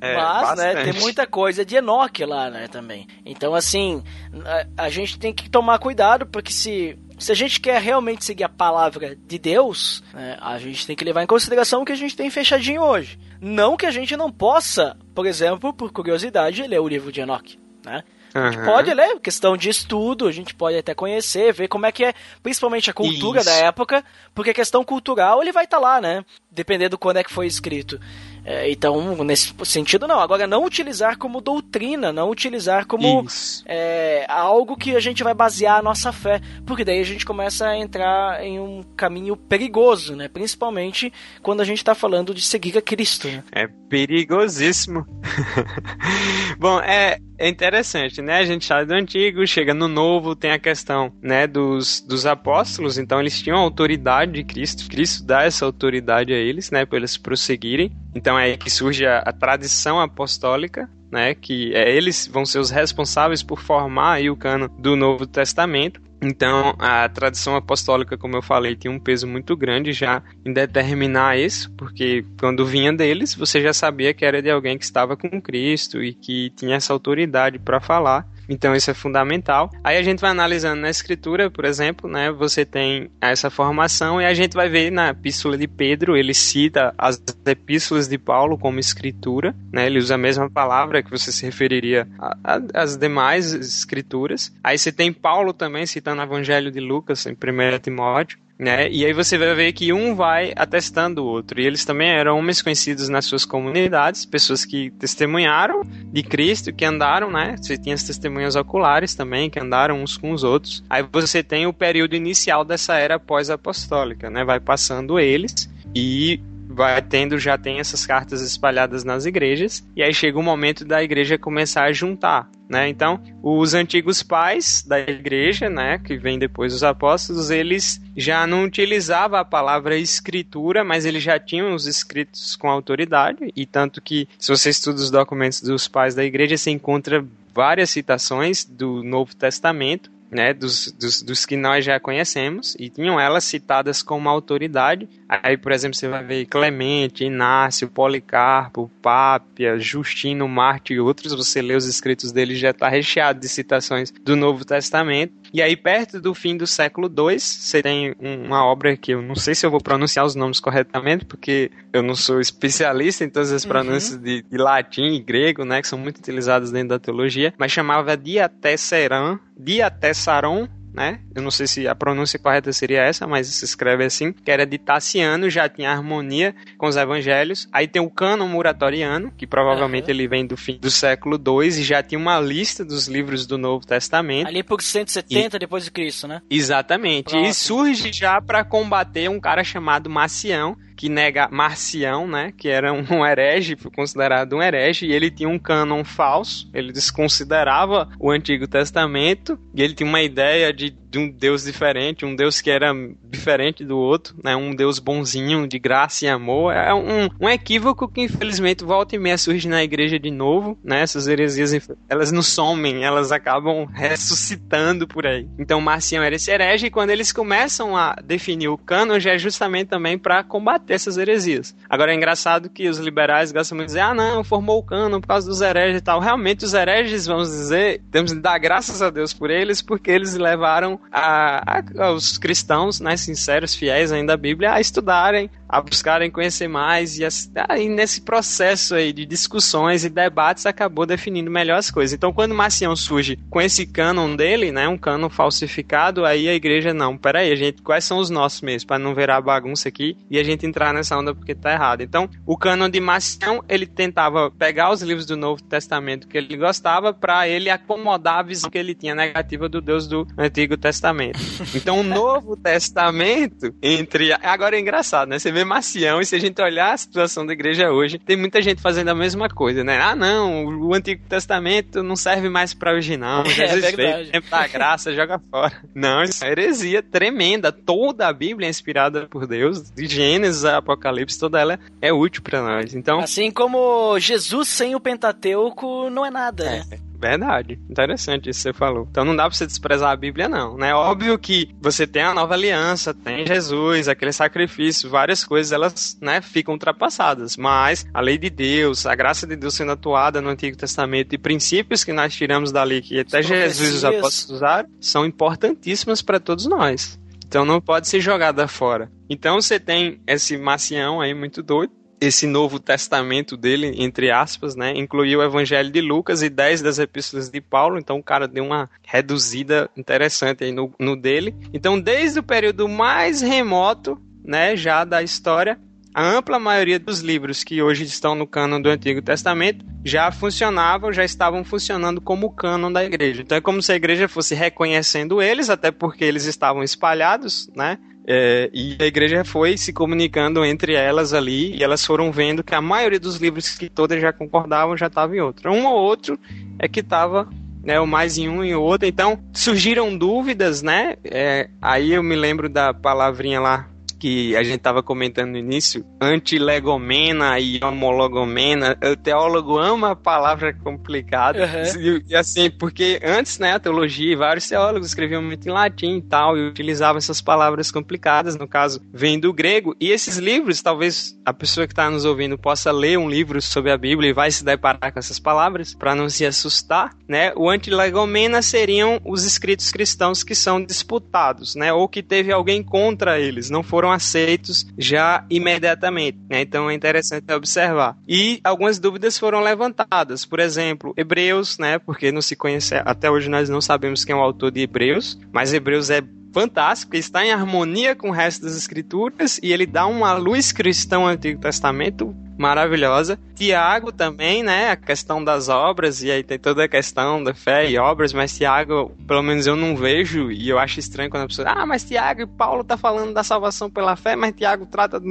É, Mas, né, bastante. tem muita coisa de Enoch lá, né, também. Então, assim, a, a gente tem que tomar cuidado, porque se. Se a gente quer realmente seguir a palavra de Deus, né, a gente tem que levar em consideração o que a gente tem fechadinho hoje. Não que a gente não possa, por exemplo, por curiosidade, ler o livro de Enoch, né? A gente pode ler, questão de estudo, a gente pode até conhecer, ver como é que é, principalmente a cultura Isso. da época, porque a questão cultural ele vai estar lá, né? Dependendo quando é que foi escrito. É, então, nesse sentido, não. Agora, não utilizar como doutrina, não utilizar como é, algo que a gente vai basear a nossa fé, porque daí a gente começa a entrar em um caminho perigoso, né? Principalmente quando a gente está falando de seguir a Cristo, né? É perigosíssimo. Bom, é, é interessante, né? A gente sai do antigo, chega no novo, tem a questão, né, dos, dos apóstolos, então eles tinham a autoridade de Cristo, Cristo dá essa autoridade a eles, né, para eles prosseguirem. Então é aí que surge a, a tradição apostólica, né, que é, eles vão ser os responsáveis por formar aí o cano do Novo Testamento. Então, a tradição apostólica, como eu falei, tinha um peso muito grande já em determinar isso, porque quando vinha deles, você já sabia que era de alguém que estava com Cristo e que tinha essa autoridade para falar. Então isso é fundamental. Aí a gente vai analisando na escritura, por exemplo, né? Você tem essa formação e a gente vai ver na epístola de Pedro, ele cita as epístolas de Paulo como escritura, né? Ele usa a mesma palavra que você se referiria às demais escrituras. Aí você tem Paulo também citando o Evangelho de Lucas em 1 Timóteo. Né? E aí você vai ver que um vai atestando o outro. E eles também eram homens conhecidos nas suas comunidades, pessoas que testemunharam de Cristo, que andaram, né? Você tinha as testemunhas oculares também, que andaram uns com os outros. Aí você tem o período inicial dessa era pós-apostólica, né? Vai passando eles e vai tendo, já tem essas cartas espalhadas nas igrejas, e aí chega o momento da igreja começar a juntar, né? Então, os antigos pais da igreja, né, que vem depois dos apóstolos, eles já não utilizavam a palavra escritura, mas eles já tinham os escritos com autoridade, e tanto que, se você estuda os documentos dos pais da igreja, você encontra várias citações do Novo Testamento, né, dos, dos, dos, que nós já conhecemos, e tinham elas citadas como autoridade. Aí, por exemplo, você vai ver Clemente, Inácio, Policarpo, Pápia, Justino, Marte e outros. Você lê os escritos deles, já está recheado de citações do Novo Testamento. E aí, perto do fim do século II, você tem uma obra que eu não sei se eu vou pronunciar os nomes corretamente, porque eu não sou especialista em todas as uhum. pronúncias uhum. de, de, latim e grego, né, que são muito utilizadas dentro da teologia, mas chamava Diatessaran, Diatessaron né? Eu não sei se a pronúncia correta seria essa, mas se escreve assim, que era de Tassiano, já tinha harmonia com os evangelhos. Aí tem o cânon muratoriano, que provavelmente uhum. ele vem do fim do século II e já tinha uma lista dos livros do Novo Testamento. Ali por 170 e... depois de Cristo, né? Exatamente. E surge já para combater um cara chamado Macião, que nega Marcião, né, que era um herege, foi considerado um herege, e ele tinha um cânon falso, ele desconsiderava o Antigo Testamento, e ele tinha uma ideia de de um Deus diferente, um Deus que era diferente do outro, né? Um Deus bonzinho, de graça e amor. É um, um equívoco que infelizmente volta e meia surge na igreja de novo, né? Essas heresias, elas não somem, elas acabam ressuscitando por aí. Então Marcião era esse herege e quando eles começam a definir o cano, já é justamente também para combater essas heresias. Agora é engraçado que os liberais gostam muito de dizer, ah não, formou o cano por causa dos hereges e tal. Realmente os hereges, vamos dizer, temos de dar graças a Deus por eles, porque eles levaram a, a, aos cristãos, né, sinceros, fiéis ainda à Bíblia, a estudarem, a buscarem conhecer mais e, aí nesse processo aí de discussões e debates acabou definindo melhor as coisas. Então, quando Marcião surge com esse cânon dele, né, um cânon falsificado, aí a igreja não, peraí, gente, quais são os nossos mesmo, para não virar bagunça aqui e a gente entrar nessa onda porque tá errado. Então, o cânon de Marcião, ele tentava pegar os livros do Novo Testamento que ele gostava para ele acomodar a visão que ele tinha negativa do Deus do Antigo Testamento. Então, o Novo Testamento entre agora é engraçado, né? Você vê Macião, e se a gente olhar a situação da igreja hoje, tem muita gente fazendo a mesma coisa, né? Ah, não, o Antigo Testamento não serve mais para hoje, não. Jesus é veio, tempo da graça, joga fora. Não, isso é uma heresia tremenda. Toda a Bíblia é inspirada por Deus, de Gênesis a Apocalipse, toda ela é útil para nós. Então, assim como Jesus sem o Pentateuco não é nada, né? é. né? Verdade. Interessante isso que você falou. Então não dá pra você desprezar a Bíblia, não. Né? Óbvio que você tem a nova aliança, tem Jesus, aquele sacrifício, várias coisas, elas né, ficam ultrapassadas. Mas a lei de Deus, a graça de Deus sendo atuada no Antigo Testamento e princípios que nós tiramos dali, que até Jesus e os apóstolos usaram, são importantíssimos para todos nós. Então não pode ser jogada fora. Então você tem esse Macião aí muito doido, esse Novo Testamento dele, entre aspas, né, incluiu o Evangelho de Lucas e 10 das epístolas de Paulo, então o cara deu uma reduzida interessante aí no, no dele. Então, desde o período mais remoto, né, já da história, a ampla maioria dos livros que hoje estão no cânon do Antigo Testamento já funcionavam, já estavam funcionando como cânon da igreja. Então é como se a igreja fosse reconhecendo eles, até porque eles estavam espalhados, né? É, e a igreja foi se comunicando entre elas ali e elas foram vendo que a maioria dos livros que todas já concordavam já estava em outro. Um ou outro é que estava né, o mais em um e outro. Então surgiram dúvidas, né? É, aí eu me lembro da palavrinha lá que a gente estava comentando no início, antilegomena e homologomena. O teólogo ama a palavra complicada. Uhum. E, assim, porque antes, né, a teologia, vários teólogos escreviam muito em latim e tal, e utilizavam essas palavras complicadas, no caso, vem do grego. E esses livros, talvez a pessoa que está nos ouvindo possa ler um livro sobre a Bíblia e vai se deparar com essas palavras, para não se assustar, né? O antilegomena seriam os escritos cristãos que são disputados, né? Ou que teve alguém contra eles, não foram aceitos já imediatamente. Né? Então é interessante observar. E algumas dúvidas foram levantadas. Por exemplo, Hebreus, né? Porque não se conhece, até hoje nós não sabemos quem é o autor de Hebreus, mas Hebreus é fantástico, está em harmonia com o resto das escrituras e ele dá uma luz cristã ao Antigo Testamento maravilhosa. Tiago também, né? A questão das obras, e aí tem toda a questão da fé e obras, mas Tiago, pelo menos eu não vejo, e eu acho estranho quando a pessoa, ah, mas Tiago e Paulo tá falando da salvação pela fé, mas Tiago trata do.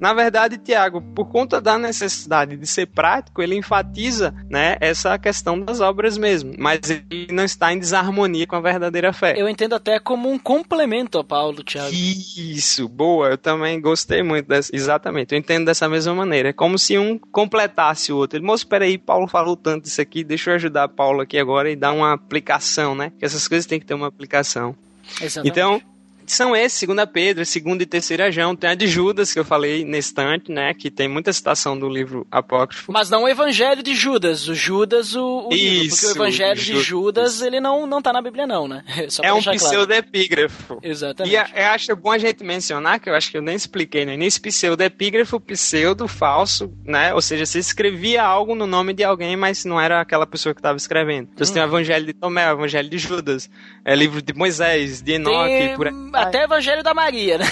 Na verdade, Tiago, por conta da necessidade de ser prático, ele enfatiza, né, essa questão das obras mesmo, mas ele não está em desarmonia com a verdadeira fé. Eu entendo até como um complemento a Paulo, Tiago. Isso, boa, eu também gostei muito dessa, exatamente, eu entendo dessa mesma maneira, é como se um completasse o outro. Ele, moço, peraí, Paulo falou tanto isso aqui, deixa eu ajudar Paulo aqui agora e dar uma aplicação, né? Que essas coisas têm que ter uma aplicação. Exatamente. Então, são esses, segunda Pedro, segunda e terceira João, tem a de Judas, que eu falei nesse instante, né, que tem muita citação do livro apócrifo. Mas não o evangelho de Judas, o Judas, o, o Isso, livro, porque o evangelho de Judas, ele não, não tá na Bíblia não, né? é um pseudepígrafo. Exatamente. E eu acho bom a gente mencionar, que eu acho que eu nem expliquei no início, pseudepígrafo, pseudo, falso, né, ou seja, você escrevia algo no nome de alguém, mas não era aquela pessoa que estava escrevendo. Então hum. você tem o hum. evangelho de Tomé, o evangelho de Judas, é livro de Moisés, de Enoque, tem... por aí até Evangelho da Maria, né?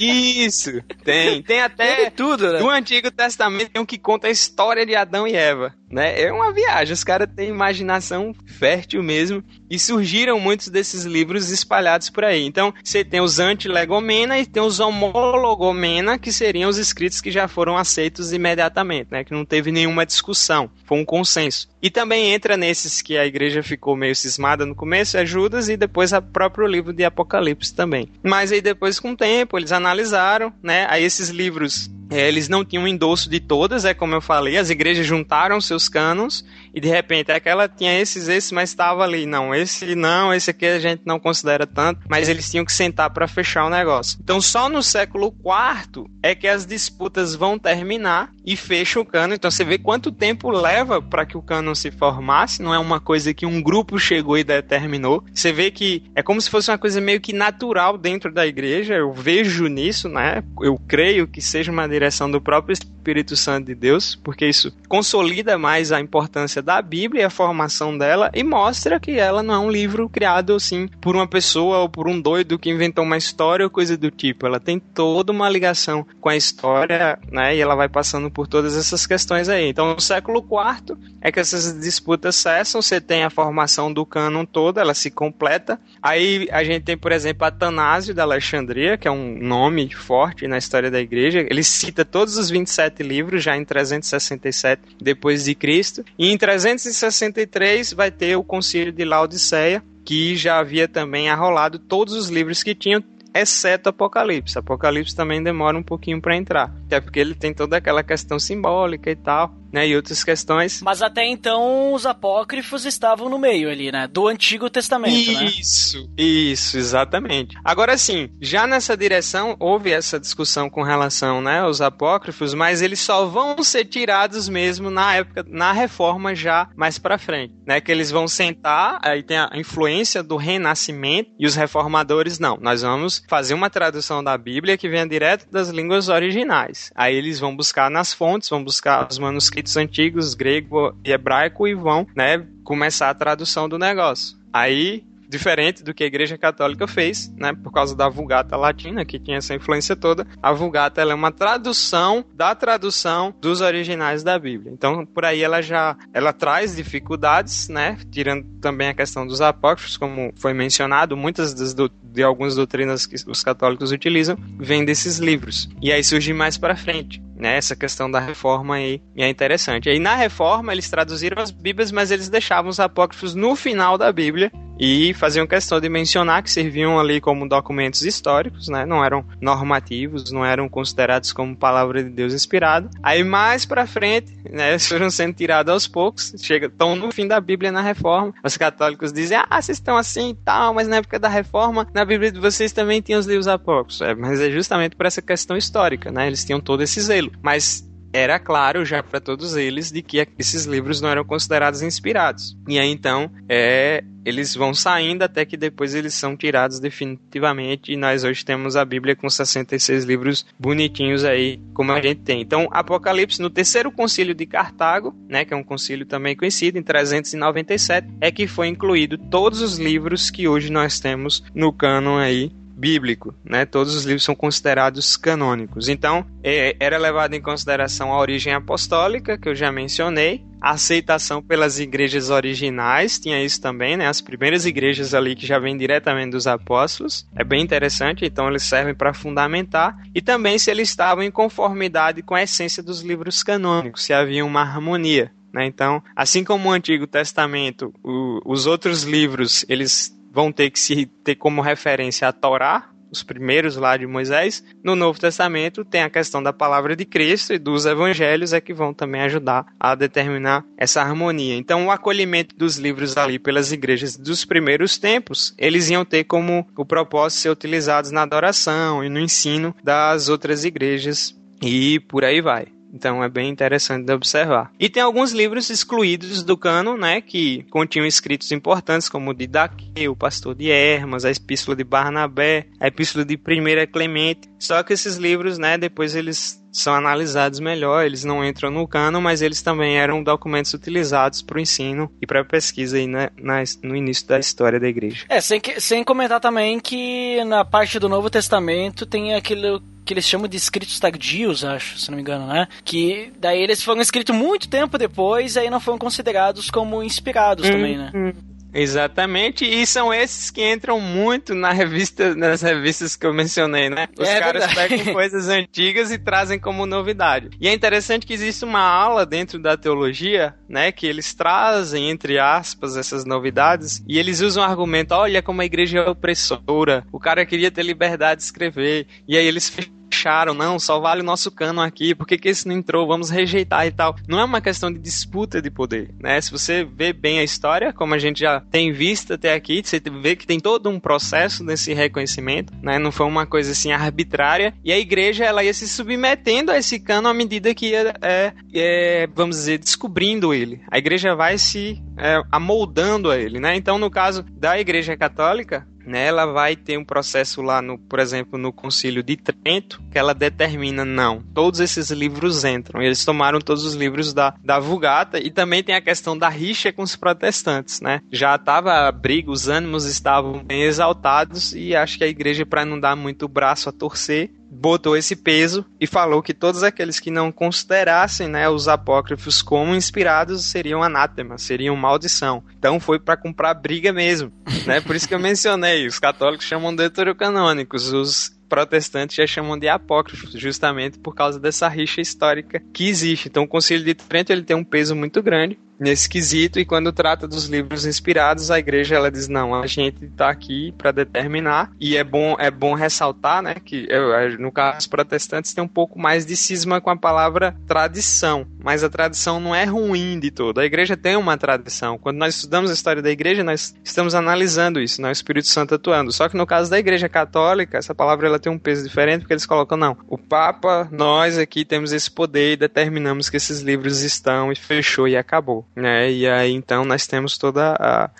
Isso, tem. Tem até tem tudo, né? Do Antigo Testamento tem um que conta a história de Adão e Eva né? É uma viagem, os caras têm imaginação fértil mesmo e surgiram muitos desses livros espalhados por aí. Então, você tem os antilegomena e tem os homologomena, que seriam os escritos que já foram aceitos imediatamente, né? Que não teve nenhuma discussão, foi um consenso. E também entra nesses que a igreja ficou meio cismada no começo, é Judas e depois o próprio livro de Apocalipse também. Mas aí depois com o tempo eles analisaram, né? Aí esses livros é, eles não tinham endosso de todas, é como eu falei, as igrejas juntaram seus cânones e de repente aquela tinha esses, esses, mas estava ali, não, esse não, esse aqui a gente não considera tanto, mas eles tinham que sentar para fechar o negócio. Então só no século IV é que as disputas vão terminar e fecha o cano. Então você vê quanto tempo leva para que o cano se formasse, não é uma coisa que um grupo chegou e determinou. Você vê que é como se fosse uma coisa meio que natural dentro da igreja. Eu vejo nisso, né? Eu creio que seja uma direção do próprio Espírito Santo de Deus, porque isso consolida mais a importância da Bíblia e a formação dela e mostra que ela não é um livro criado assim por uma pessoa ou por um doido que inventou uma história ou coisa do tipo. Ela tem toda uma ligação com a história, né? E ela vai passando por todas essas questões aí. Então, no século IV é que essas disputas cessam, você tem a formação do cânon todo, ela se completa. Aí a gente tem, por exemplo, Atanásio da Alexandria, que é um nome forte na história da igreja. Ele cita todos os 27 livros já em 367 depois de Cristo. E em 363 vai ter o Concílio de Laodiceia, que já havia também arrolado todos os livros que tinham exceto Apocalipse. Apocalipse também demora um pouquinho para entrar, até porque ele tem toda aquela questão simbólica e tal né, e outras questões. Mas até então os apócrifos estavam no meio ali, né, do Antigo Testamento, isso, né? Isso, isso, exatamente. Agora sim, já nessa direção houve essa discussão com relação, né, aos apócrifos, mas eles só vão ser tirados mesmo na época, na reforma já mais para frente, né, que eles vão sentar, aí tem a influência do renascimento e os reformadores não, nós vamos fazer uma tradução da Bíblia que venha direto das línguas originais. Aí eles vão buscar nas fontes, vão buscar os manuscritos antigos, grego e hebraico, e vão, né, começar a tradução do negócio. Aí diferente do que a Igreja Católica fez, né, por causa da Vulgata Latina, que tinha essa influência toda. A Vulgata é uma tradução da tradução dos originais da Bíblia. Então, por aí ela já ela traz dificuldades, né, tirando também a questão dos apócrifos, como foi mencionado, muitas das do, de algumas doutrinas que os católicos utilizam vêm desses livros. E aí surge mais para frente. Né, essa questão da reforma aí é interessante. Aí na reforma eles traduziram as Bíblias, mas eles deixavam os apócrifos no final da Bíblia e faziam questão de mencionar que serviam ali como documentos históricos, né? Não eram normativos, não eram considerados como palavra de Deus inspirada. Aí mais para frente, né, foram sendo tirados aos poucos, chega, estão no fim da Bíblia na Reforma. Os católicos dizem: "Ah, vocês estão assim e tal, mas na época da Reforma, na Bíblia de vocês também tinham os livros apócrifos". É, mas é justamente por essa questão histórica, né? Eles tinham todo esse zelo, mas era claro já para todos eles de que esses livros não eram considerados inspirados. E aí então é, eles vão saindo até que depois eles são tirados definitivamente e nós hoje temos a Bíblia com 66 livros bonitinhos aí, como a gente tem. Então, Apocalipse no terceiro concílio de Cartago, né, que é um concílio também conhecido em 397, é que foi incluído todos os livros que hoje nós temos no cânon aí bíblico, né? Todos os livros são considerados canônicos. Então, é, era levado em consideração a origem apostólica, que eu já mencionei, a aceitação pelas igrejas originais, tinha isso também, né? As primeiras igrejas ali que já vêm diretamente dos apóstolos. É bem interessante, então eles servem para fundamentar. E também se eles estavam em conformidade com a essência dos livros canônicos, se havia uma harmonia. Né? Então, assim como o Antigo Testamento, o, os outros livros, eles vão ter que se ter como referência a Torá, os primeiros lá de Moisés. No Novo Testamento tem a questão da palavra de Cristo e dos evangelhos é que vão também ajudar a determinar essa harmonia. Então, o acolhimento dos livros ali pelas igrejas dos primeiros tempos, eles iam ter como o propósito ser utilizados na adoração e no ensino das outras igrejas e por aí vai. Então é bem interessante de observar. E tem alguns livros excluídos do cano, né, que continham escritos importantes, como o de Daque, o Pastor de Hermas, a Epístola de Barnabé, a Epístola de Primeira Clemente. Só que esses livros, né, depois eles são analisados melhor, eles não entram no cano, mas eles também eram documentos utilizados para o ensino e para a pesquisa aí né, na, no início da história da igreja. É, sem, que, sem comentar também que na parte do Novo Testamento tem aquele que eles chamam de escritos tardios, acho, se não me engano, né? Que daí eles foram escritos muito tempo depois e aí não foram considerados como inspirados hum, também, né? Hum. Exatamente, e são esses que entram muito na revista, nas revistas que eu mencionei, né? Os é caras verdade. pegam coisas antigas e trazem como novidade. E é interessante que existe uma aula dentro da teologia, né? Que eles trazem, entre aspas, essas novidades e eles usam o argumento: olha como a igreja é opressora, o cara queria ter liberdade de escrever, e aí eles acharam, não, só vale o nosso cano aqui, por que, que esse não entrou? Vamos rejeitar e tal. Não é uma questão de disputa de poder, né? Se você vê bem a história, como a gente já tem visto até aqui, você vê que tem todo um processo desse reconhecimento, né? Não foi uma coisa assim arbitrária, e a igreja ela ia se submetendo a esse cano à medida que ia, é, é, vamos dizer, descobrindo ele. A igreja vai se é, amoldando a ele, né? Então, no caso da igreja católica, né, ela vai ter um processo lá, no, por exemplo, no Concílio de Trento, que ela determina, não, todos esses livros entram. Eles tomaram todos os livros da, da Vulgata e também tem a questão da rixa com os protestantes, né? Já estava a briga, os ânimos estavam bem exaltados e acho que a igreja, para não dar muito braço a torcer, botou esse peso e falou que todos aqueles que não considerassem né, os apócrifos como inspirados seriam anátema, seriam maldição. Então foi para comprar briga mesmo. Né? Por isso que eu mencionei, os católicos chamam de deuterocanônicos, os protestantes já chamam de apócrifos, justamente por causa dessa rixa histórica que existe. Então o Concílio de Trento ele tem um peso muito grande nesse quesito e quando trata dos livros inspirados a igreja ela diz não a gente está aqui para determinar e é bom é bom ressaltar né que no caso os protestantes tem um pouco mais de cisma com a palavra tradição mas a tradição não é ruim de todo. A igreja tem uma tradição. Quando nós estudamos a história da igreja nós estamos analisando isso não é o Espírito Santo atuando. Só que no caso da igreja católica essa palavra ela tem um peso diferente porque eles colocam não o Papa nós aqui temos esse poder e determinamos que esses livros estão e fechou e acabou né? E aí então nós temos toda a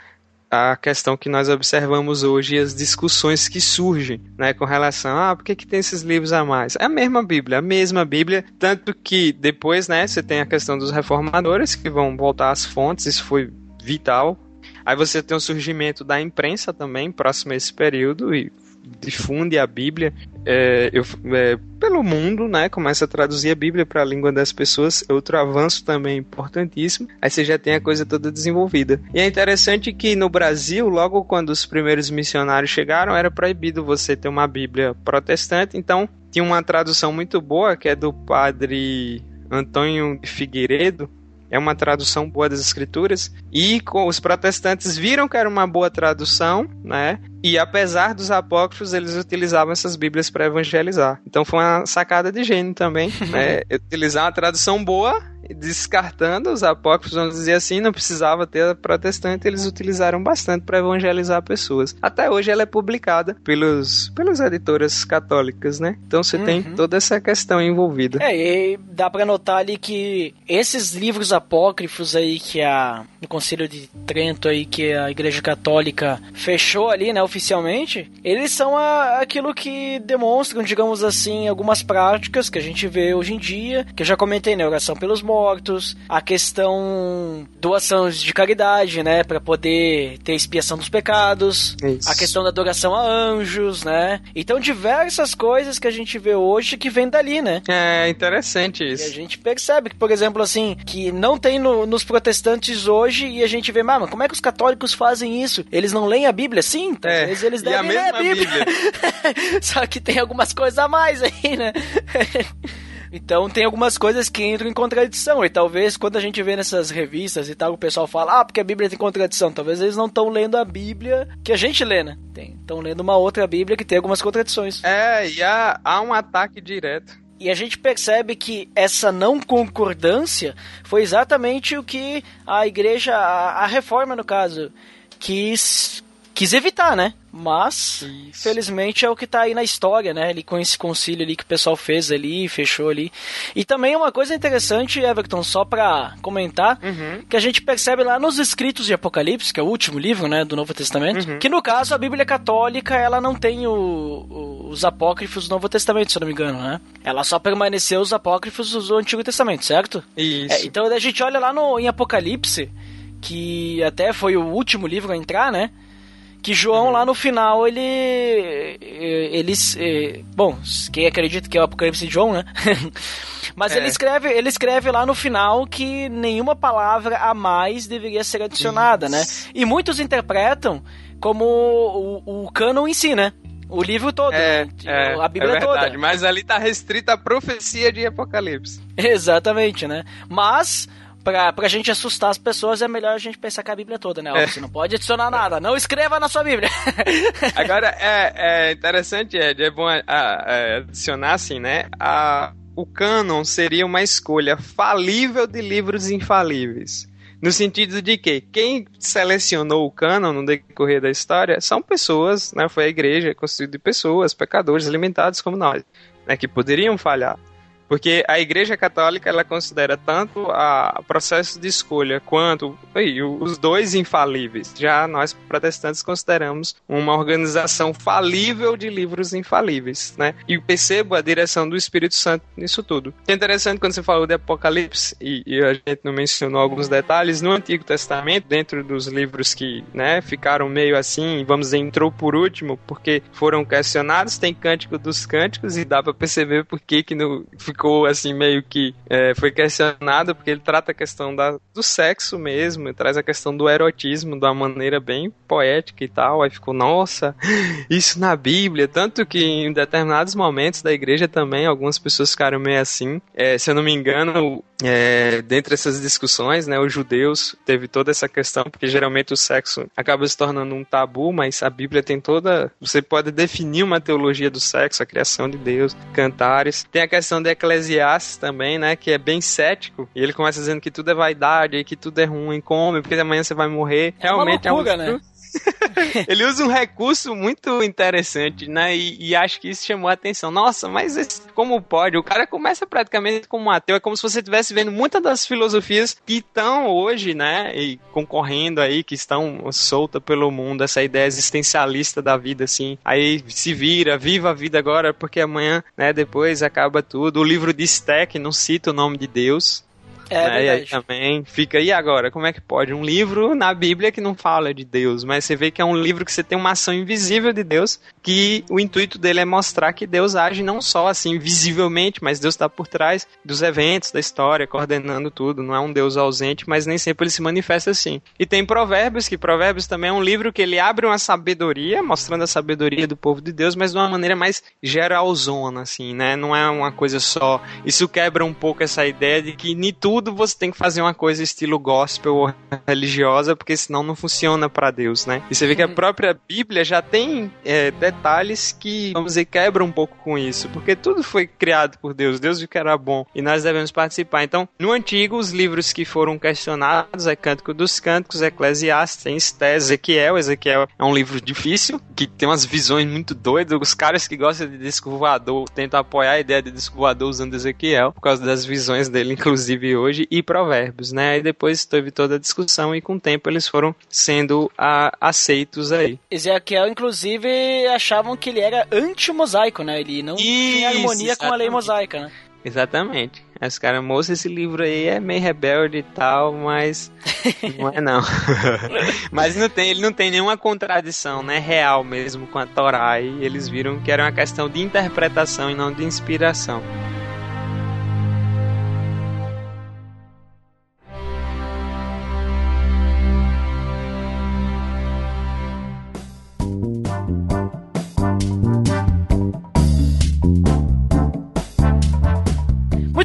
a questão que nós observamos hoje e as discussões que surgem, né, com relação a ah, por que, que tem esses livros a mais? É a mesma Bíblia, a mesma Bíblia, tanto que depois, né, você tem a questão dos reformadores que vão voltar às fontes, isso foi vital. Aí você tem o surgimento da imprensa também, próximo a esse período, e difunde a Bíblia é, eu, é, pelo mundo, né? Começa a traduzir a Bíblia para a língua das pessoas. Outro avanço também importantíssimo. Aí você já tem a coisa toda desenvolvida. E é interessante que no Brasil, logo quando os primeiros missionários chegaram, era proibido você ter uma Bíblia protestante. Então tinha uma tradução muito boa que é do padre Antônio Figueiredo, é uma tradução boa das escrituras, e os protestantes viram que era uma boa tradução, né? E apesar dos apócrifos, eles utilizavam essas Bíblias para evangelizar. Então foi uma sacada de gênio também, né? Utilizar uma tradução boa descartando os apócrifos, vamos dizer assim, não precisava ter a protestante, eles utilizaram bastante para evangelizar pessoas. Até hoje ela é publicada pelos, pelas editoras católicas, né? Então você uhum. tem toda essa questão envolvida. É, e dá para notar ali que esses livros apócrifos aí que a no Concílio de Trento aí que a Igreja Católica fechou ali, né, oficialmente, eles são a, aquilo que demonstram, digamos assim, algumas práticas que a gente vê hoje em dia, que eu já comentei, né, oração pelos mortos, mortos, a questão doações de caridade, né, para poder ter expiação dos pecados, isso. a questão da adoração a anjos, né? Então diversas coisas que a gente vê hoje que vem dali, né? É interessante isso. E a gente percebe que, por exemplo, assim, que não tem no, nos protestantes hoje e a gente vê, mas como é que os católicos fazem isso? Eles não leem a Bíblia? Sim, talvez é, eles devem ler a Bíblia. Bíblia. Só que tem algumas coisas a mais aí, né? Então tem algumas coisas que entram em contradição. E talvez quando a gente vê nessas revistas e tal, o pessoal fala, ah, porque a Bíblia tem contradição. Talvez eles não estão lendo a Bíblia que a gente lê, né? Estão lendo uma outra Bíblia que tem algumas contradições. É, e há, há um ataque direto. E a gente percebe que essa não concordância foi exatamente o que a igreja, a, a reforma no caso, quis, quis evitar, né? Mas, Isso. felizmente, é o que tá aí na história, né? Ali com esse concílio ali que o pessoal fez ali, fechou ali. E também uma coisa interessante, Everton, só pra comentar, uhum. que a gente percebe lá nos escritos de Apocalipse, que é o último livro, né, do Novo Testamento, uhum. que no caso a Bíblia Católica, ela não tem o, o, os apócrifos do Novo Testamento, se eu não me engano, né? Ela só permaneceu os apócrifos do Antigo Testamento, certo? Isso. É, então a gente olha lá no, em Apocalipse, que até foi o último livro a entrar, né? Que João lá no final ele eles bom quem acredita que é o Apocalipse de João né mas é. ele escreve ele escreve lá no final que nenhuma palavra a mais deveria ser adicionada né? Isso. né e muitos interpretam como o, o canon em si né o livro todo, é, né? é, a Bíblia é verdade, toda. Mas ali tá restrita a profecia de Apocalipse. Exatamente, né? Mas pra, pra gente assustar as pessoas, é melhor a gente pensar que a Bíblia toda, né? É. Você não pode adicionar nada, não escreva na sua Bíblia. Agora, é, é interessante, Ed, é bom a, a, adicionar assim, né? A, o cânon seria uma escolha falível de livros infalíveis. No sentido de que quem selecionou o cânon no decorrer da história são pessoas, né? Foi a igreja constituída de pessoas, pecadores, alimentados como nós, né? Que poderiam falhar. Porque a Igreja Católica ela considera tanto o processo de escolha quanto aí, os dois infalíveis. Já nós protestantes consideramos uma organização falível de livros infalíveis, né? E percebo a direção do Espírito Santo nisso tudo. É interessante quando você falou de Apocalipse e, e a gente não mencionou alguns detalhes no Antigo Testamento, dentro dos livros que, né, ficaram meio assim, vamos dizer, entrou por último, porque foram questionados, tem Cântico dos Cânticos e dá para perceber por que que no ficou assim meio que é, foi questionado porque ele trata a questão da, do sexo mesmo, traz a questão do erotismo de uma maneira bem poética e tal. Aí ficou, nossa, isso na Bíblia. Tanto que em determinados momentos da igreja também algumas pessoas ficaram meio assim. É, se eu não me engano, é, dentre essas discussões, né, os judeus teve toda essa questão, porque geralmente o sexo acaba se tornando um tabu, mas a Bíblia tem toda. Você pode definir uma teologia do sexo, a criação de Deus, cantares. Tem a questão de Eclesiastes também, né, que é bem cético, e ele começa dizendo que tudo é vaidade, e que tudo é ruim, come, porque amanhã você vai morrer. É Realmente loucura, é um. Né? ele usa um recurso muito interessante, né? E, e, acho que isso chamou a atenção. Nossa, mas esse, como pode? O cara começa praticamente como um ateu. É como se você estivesse vendo muitas das filosofias que estão hoje, né? E concorrendo aí, que estão soltas pelo mundo, essa ideia existencialista da vida, assim. Aí se vira, viva a vida agora, porque amanhã, né? Depois acaba tudo. O livro de Steck não cita o nome de Deus, é né? E aí também fica, e agora? Como é que pode? Um livro na Bíblia que não fala de Deus, mas você vê que é um livro que você tem uma ação invisível de Deus, que o intuito dele é mostrar que Deus age não só assim visivelmente, mas Deus está por trás dos eventos, da história, coordenando tudo. Não é um Deus ausente, mas nem sempre ele se manifesta assim. E tem Provérbios, que Provérbios também é um livro que ele abre uma sabedoria, mostrando a sabedoria do povo de Deus, mas de uma maneira mais geralzona, assim, né? Não é uma coisa só. Isso quebra um pouco essa ideia de que nem tudo tudo você tem que fazer uma coisa estilo gospel ou religiosa, porque senão não funciona para Deus, né? E você vê que a própria Bíblia já tem é, detalhes que, vamos dizer, quebram um pouco com isso, porque tudo foi criado por Deus, Deus viu que era bom e nós devemos participar. Então, no Antigo, os livros que foram questionados é Cântico dos Cânticos, Eclesiastes, tem Estés, Ezequiel. Ezequiel é um livro difícil, que tem umas visões muito doidas. Os caras que gostam de disco voador tentam apoiar a ideia de disco voador usando Ezequiel, por causa das visões dele, inclusive hoje, e Provérbios, né? Aí depois teve toda a discussão e com o tempo eles foram sendo a, aceitos aí. Ezequiel, inclusive, achavam que ele era anti-mosaico, né? Ele não tinha Isso, harmonia com a lei exatamente. mosaica, né? Exatamente. Os caras, moço, esse livro aí é meio rebelde e tal, mas não é não. mas não tem, ele não tem nenhuma contradição, né? Real mesmo com a Torá. E eles viram que era uma questão de interpretação e não de inspiração.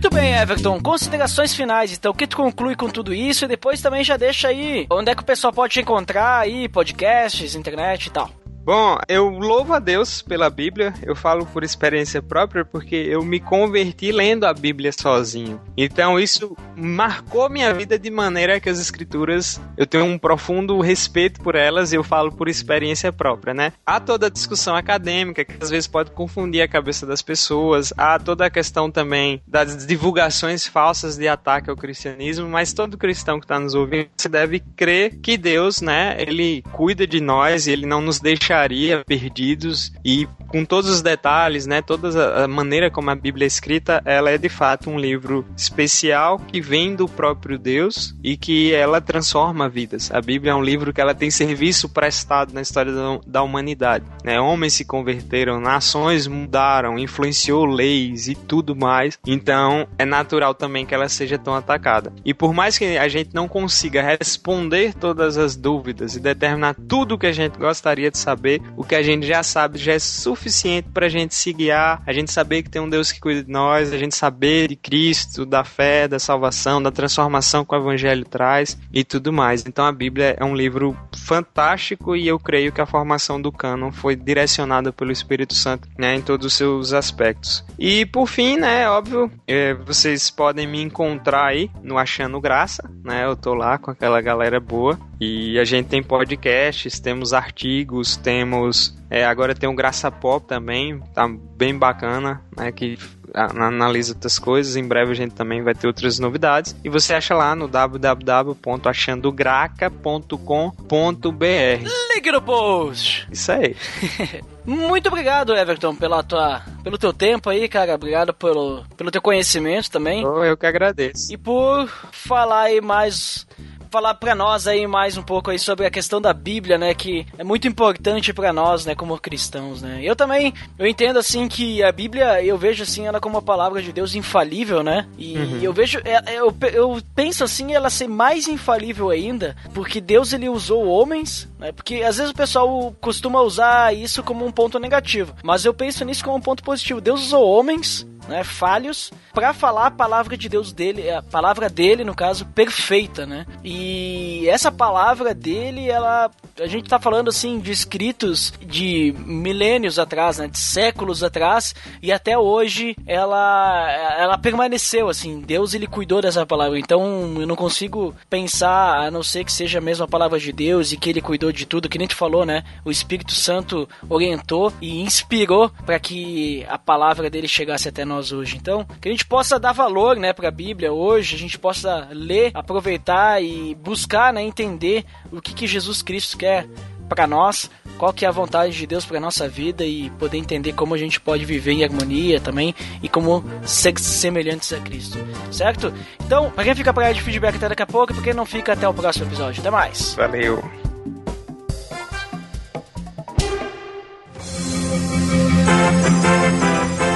Muito bem, Everton. Considerações finais, então. O que tu conclui com tudo isso? E depois também já deixa aí onde é que o pessoal pode te encontrar aí, podcasts, internet e tal. Bom, eu louvo a Deus pela Bíblia, eu falo por experiência própria porque eu me converti lendo a Bíblia sozinho. Então isso marcou minha vida de maneira que as escrituras, eu tenho um profundo respeito por elas e eu falo por experiência própria, né? Há toda a discussão acadêmica que às vezes pode confundir a cabeça das pessoas, há toda a questão também das divulgações falsas de ataque ao cristianismo, mas todo cristão que está nos ouvindo, você deve crer que Deus, né, ele cuida de nós e ele não nos deixaria perdidos e com todos os detalhes, né, toda a maneira como a Bíblia é escrita, ela é de fato um livro especial que vem do próprio Deus e que ela transforma vidas. A Bíblia é um livro que ela tem serviço prestado na história da humanidade. Né? Homens se converteram, nações mudaram, influenciou leis e tudo mais. Então é natural também que ela seja tão atacada. E por mais que a gente não consiga responder todas as dúvidas e determinar tudo o que a gente gostaria de saber, o que a gente já sabe já é suficiente para a gente se guiar, a gente saber que tem um Deus que cuida de nós, a gente saber de Cristo, da fé, da salvação, da transformação que o Evangelho traz e tudo mais. Então a Bíblia é um livro fantástico e eu creio que a formação do cânon foi direcionada pelo Espírito Santo, né, em todos os seus aspectos. E por fim, né, óbvio, é, vocês podem me encontrar aí no Achando Graça, né, eu tô lá com aquela galera boa e a gente tem podcasts, temos artigos, temos é, agora tem o Graça Pop também, tá bem bacana, né, que analisa outras coisas. Em breve a gente também vai ter outras novidades. E você acha lá no www.achandograca.com.br. Link no post. Isso aí. Muito obrigado, Everton, pela tua, pelo teu tempo aí, cara. Obrigado pelo, pelo teu conhecimento também. Oh, eu que agradeço. E por falar aí mais falar pra nós aí mais um pouco aí sobre a questão da Bíblia, né, que é muito importante pra nós, né, como cristãos, né. Eu também, eu entendo assim que a Bíblia, eu vejo assim ela como uma palavra de Deus infalível, né? E eu vejo é, é, eu, eu penso assim ela ser mais infalível ainda, porque Deus ele usou homens, né? Porque às vezes o pessoal costuma usar isso como um ponto negativo, mas eu penso nisso como um ponto positivo. Deus usou homens né, falhos, para falar a palavra de Deus dele, a palavra dele, no caso, perfeita, né? E essa palavra dele, ela a gente tá falando assim de escritos de milênios atrás, né, de séculos atrás, e até hoje ela ela permaneceu assim. Deus ele cuidou dessa palavra. Então, eu não consigo pensar a não ser que seja mesmo a palavra de Deus e que ele cuidou de tudo, que nem tu falou, né? O Espírito Santo orientou e inspirou para que a palavra dele chegasse até nós hoje. Então, que a gente possa dar valor, né, para a Bíblia hoje, a gente possa ler, aproveitar e buscar, né, entender o que que Jesus Cristo quer para nós, qual que é a vontade de Deus para nossa vida e poder entender como a gente pode viver em harmonia também e como ser semelhantes a Cristo, certo? Então, para quem fica para de feedback até daqui a pouco, para quem não fica até o próximo episódio. Até mais. Valeu.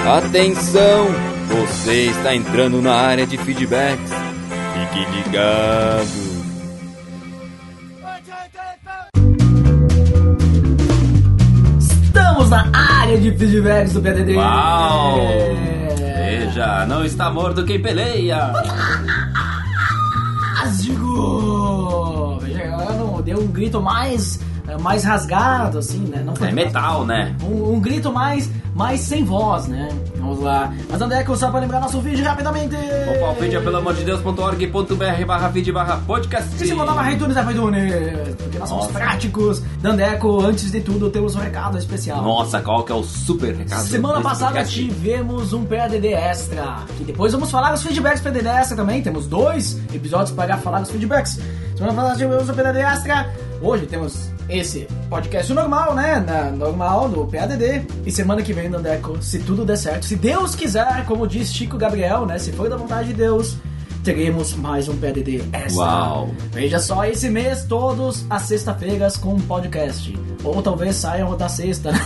Atenção! Você está entrando na área de feedbacks. Fique ligado. Estamos na área de feedbacks do PDD. Uau! É. Veja, não está morto quem peleia. fantástico! Veja, não deu um grito mais, mais rasgado, assim, né? Não foi É metal, né? um, um grito mais, mais sem voz, né? Vamos lá. Mas Andeco, só pra lembrar nosso vídeo rapidamente. Opa, o vídeo é pelo amor de Deus.org.br barra vídeo barra podcast. E se mandar para iTunes, é para iTunes, porque nós somos Nossa. práticos. Dandeco, antes de tudo, temos um recado especial. Nossa, qual que é o super recado? Semana passada tivemos um PADD extra. Que depois vamos falar os feedbacks PADD extra também. Temos dois episódios para falar dos feedbacks. Semana passada tivemos um PADD extra. Hoje temos esse podcast normal, né? Na, normal do PADD. E semana que vem, Dandeco, se tudo der certo, se Deus quiser, como diz Chico Gabriel, né? Se for da vontade de Deus, teremos mais um PADD extra. Uau. Veja só, esse mês todos as sexta-feiras com um podcast. Ou talvez saiam da sexta, né?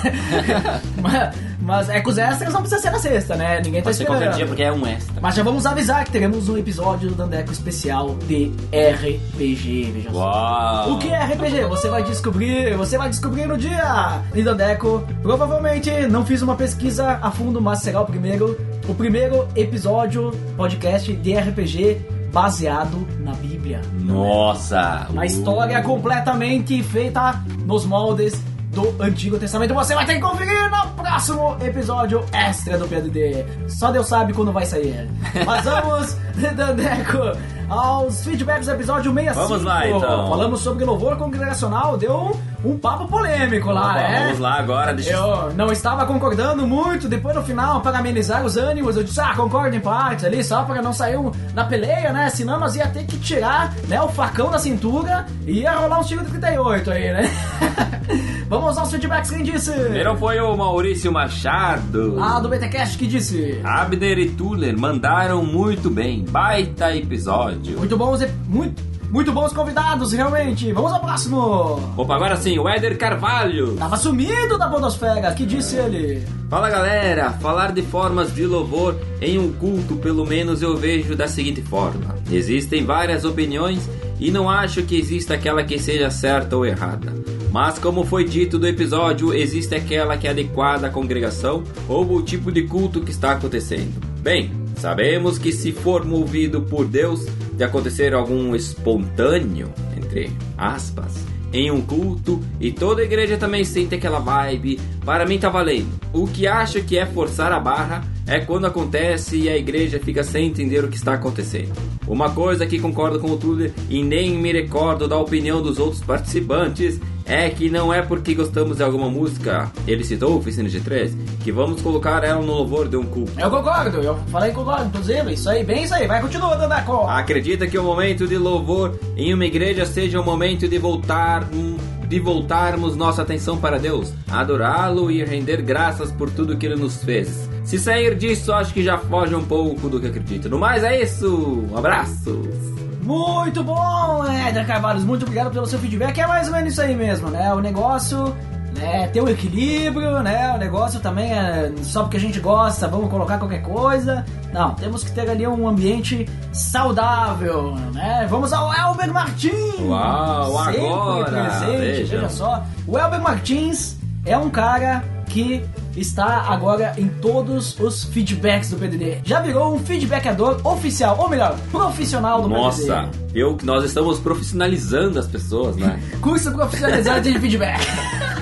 mas, mas é que os extras não precisa ser na sexta, né? Ninguém tá Pode ser esperando. qualquer dia porque é um extra. Mas já vamos avisar que teremos um episódio do Dandeco especial de RPG, veja só. Uau. O que é RPG? Você vai descobrir, você vai descobrir no dia. E Dandeco, provavelmente não fiz uma pesquisa a fundo, mas será o primeiro, o primeiro episódio podcast de RPG baseado na Bíblia. Nossa. Uma história completamente feita nos moldes do Antigo Testamento. Você vai ter que conferir no próximo episódio extra do PDD. Só Deus sabe quando vai sair. Mas vamos, Dandeco, aos feedbacks do episódio 65. Vamos lá, então. Falamos sobre louvor congregacional. Deu um, papo polêmico lá, Opa, né? Vamos lá agora, deixa eu... Não estava concordando muito, depois no final, para amenizar os ânimos, eu disse, ah, concordo em partes ali, só para não sair um- na peleia, né? Senão nós ia ter que tirar né, o facão da cintura e ia rolar um tiro de 38 aí, né? Vamos aos feedbacks, quem disse? Primeiro foi o Maurício Machado. Ah, do BTCast que disse. Abner e Tuller mandaram muito bem. Baita episódio. Muito e- muito, muito bons convidados, realmente. Vamos ao próximo. Opa, agora sim, o Éder Carvalho. Tava sumido da podosfera, que disse ele? Fala galera, falar de formas de louvor em um culto, pelo menos eu vejo da seguinte forma: existem várias opiniões e não acho que exista aquela que seja certa ou errada. Mas, como foi dito do episódio, existe aquela que é adequada à congregação ou o tipo de culto que está acontecendo. Bem, sabemos que se for movido por Deus de acontecer algum espontâneo, entre aspas, em um culto e toda igreja também sente aquela vibe, para mim tá valendo. O que acho que é forçar a barra é quando acontece e a igreja fica sem entender o que está acontecendo. Uma coisa que concordo com o Tuller e nem me recordo da opinião dos outros participantes é que não é porque gostamos de alguma música, ele citou Oficina de 3, que vamos colocar ela no louvor de um culto. Eu concordo, eu falei concordo, inclusive, isso aí, bem isso aí, vai, continua, Dandeco. Acredita que o momento de louvor em uma igreja seja o momento de voltar de voltarmos nossa atenção para Deus, adorá-lo e render graças por tudo que ele nos fez. Se sair disso, acho que já foge um pouco do que acredito. No mais é isso. Abraços. Muito bom, Éder Carvalho. Muito obrigado pelo seu feedback. É mais ou menos isso aí mesmo, né? O negócio né, ter um equilíbrio, né? O negócio também é só porque a gente gosta, vamos colocar qualquer coisa. Não, temos que ter ali um ambiente saudável, né? Vamos ao Elber Martins! Uau, Sempre agora, presente, vejam. veja só. O Elber Martins é um cara que está agora em todos os feedbacks do PDD. Já virou um feedbackador oficial, ou melhor, profissional do Nossa, PDD. eu que nós estamos profissionalizando as pessoas, né? Curso profissionalizado de feedback.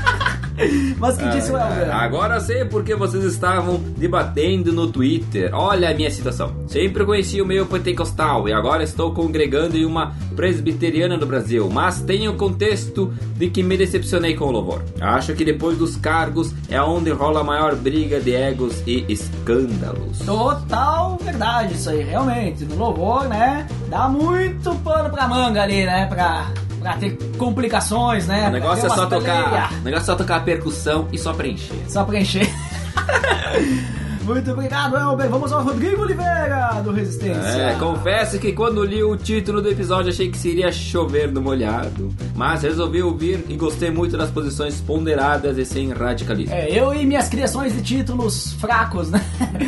Mas que disse o Elber? Agora sei porque vocês estavam debatendo no Twitter. Olha a minha situação. Sempre conheci o meio pentecostal e agora estou congregando em uma presbiteriana no Brasil, mas tenho o contexto de que me decepcionei com o louvor. Acho que depois dos cargos é onde rola a maior briga de egos e escândalos. Total verdade isso aí, realmente. No louvor, né? Dá muito pano pra manga ali, né? Pra, pra ter complicações, né? O negócio é só tocar, o negócio é só tocar a percussão e só preencher. Só preencher. Muito obrigado, Elber. Vamos ao Rodrigo Oliveira, do Resistência. É, confesso que quando li o título do episódio achei que seria chover no molhado, mas resolvi ouvir e gostei muito das posições ponderadas e sem radicalismo. É, eu e minhas criações de títulos fracos, né?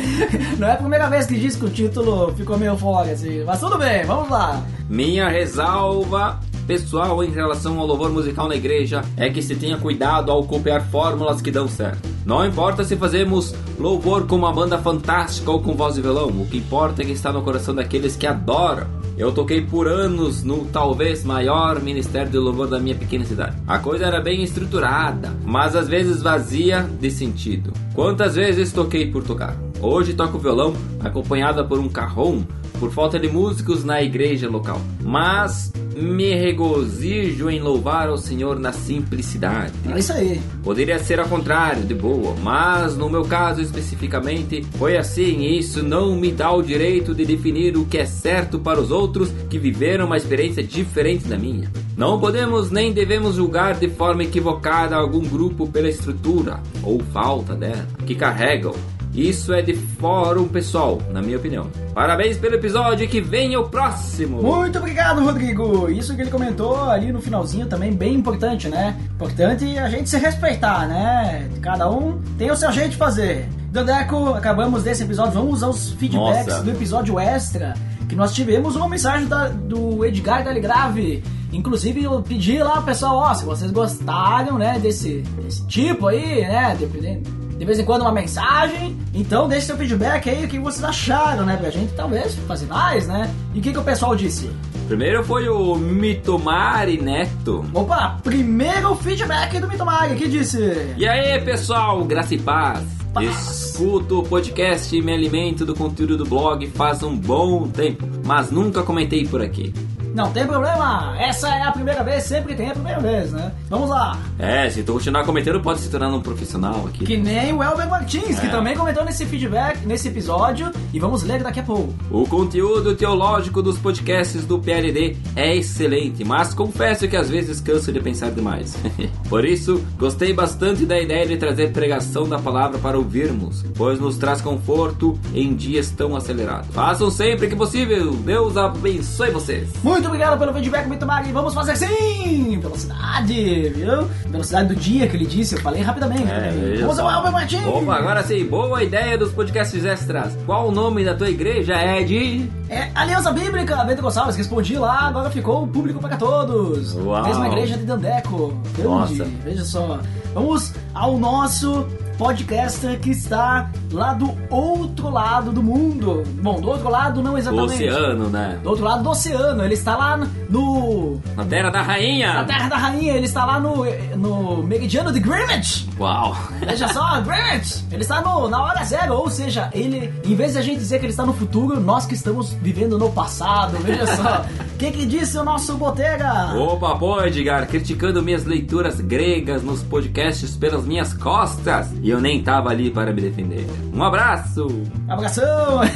Não é a primeira vez que diz que o título ficou meio fora, assim. Mas tudo bem, vamos lá. Minha ressalva pessoal em relação ao louvor musical na igreja é que se tenha cuidado ao copiar fórmulas que dão certo. Não importa se fazemos louvor com uma banda fantástica ou com voz e violão, o que importa é que está no coração daqueles que adoram. Eu toquei por anos no talvez maior ministério de louvor da minha pequena cidade. A coisa era bem estruturada, mas às vezes vazia de sentido. Quantas vezes toquei por tocar? Hoje toco violão acompanhada por um carrom por falta de músicos na igreja local. Mas me regozijo em louvar ao Senhor na simplicidade. É isso aí. Poderia ser ao contrário, de boa, mas no meu caso especificamente foi assim e isso não me dá o direito de definir o que é certo para os outros que viveram uma experiência diferente da minha. Não podemos nem devemos julgar de forma equivocada algum grupo pela estrutura ou falta dela que carregam isso é de fórum pessoal, na minha opinião. Parabéns pelo episódio e que venha o próximo! Muito obrigado, Rodrigo. Isso que ele comentou ali no finalzinho também bem importante, né? Importante a gente se respeitar, né? Cada um tem o seu jeito de fazer. Dandeco, acabamos desse episódio. Vamos usar os feedbacks Nossa. do episódio extra. Que nós tivemos uma mensagem da- do Edgar Daligrave. Inclusive, eu pedi lá, pessoal, ó, se vocês gostaram, né, desse, desse tipo aí, né, dependendo de vez em quando uma mensagem. Então deixe seu feedback aí, o que vocês acharam, né? Pra gente talvez fazer mais, né? E o que, que o pessoal disse? Primeiro foi o Mitomari Neto. Opa, primeiro feedback do Mitomari, que disse? E aí, pessoal, graça e paz. Paz. Escuto o podcast e me alimento do conteúdo do blog faz um bom tempo, mas nunca comentei por aqui. Não tem problema, essa é a primeira vez, sempre tem a primeira vez, né? Vamos lá. É, se tu continuar comentando, pode se tornar um profissional aqui. Que nem o Elber Martins, que É. também comentou nesse feedback, nesse episódio, e vamos ler daqui a pouco. O conteúdo teológico dos podcasts do PLD é excelente, mas confesso que às vezes canso de pensar demais. Por isso, gostei bastante da ideia de trazer pregação da palavra para ouvirmos, pois nos traz conforto em dias tão acelerados. Façam sempre que possível. Deus abençoe vocês. Muito obrigado pelo feedback, Mitomari. Vamos fazer sim! Velocidade, viu? Velocidade do dia que ele disse, eu falei rapidamente. veja Vamos ao Elber Martins! Opa, agora sim, boa ideia dos podcasts extras. Qual o nome da tua igreja, Ed? É Aliança Bíblica, Bento Gonçalves, respondi lá, agora ficou público para todos. Uau. Mesma igreja de Dandeco. Grande, Nossa. veja só. Vamos ao nosso podcaster que está lá do outro lado do mundo. Bom, do outro lado não Do exatamente. oceano, né? Do outro lado do oceano. Ele está lá no. Na terra da Na rainha. Terra da Rainha. Ele está lá no, no meridiano de Greenwich. Uau. Veja só, Greenwich! Ele está no, na hora zero, ou seja, ele, em vez de a gente dizer que ele está no futuro, nós que estamos vivendo no passado, veja só. O que, que disse o nosso Botega? Opa, pô, Edgar, criticando minhas leituras gregas nos podcasts pelas minhas costas e eu nem tava ali para me defender. Um abraço! Abração!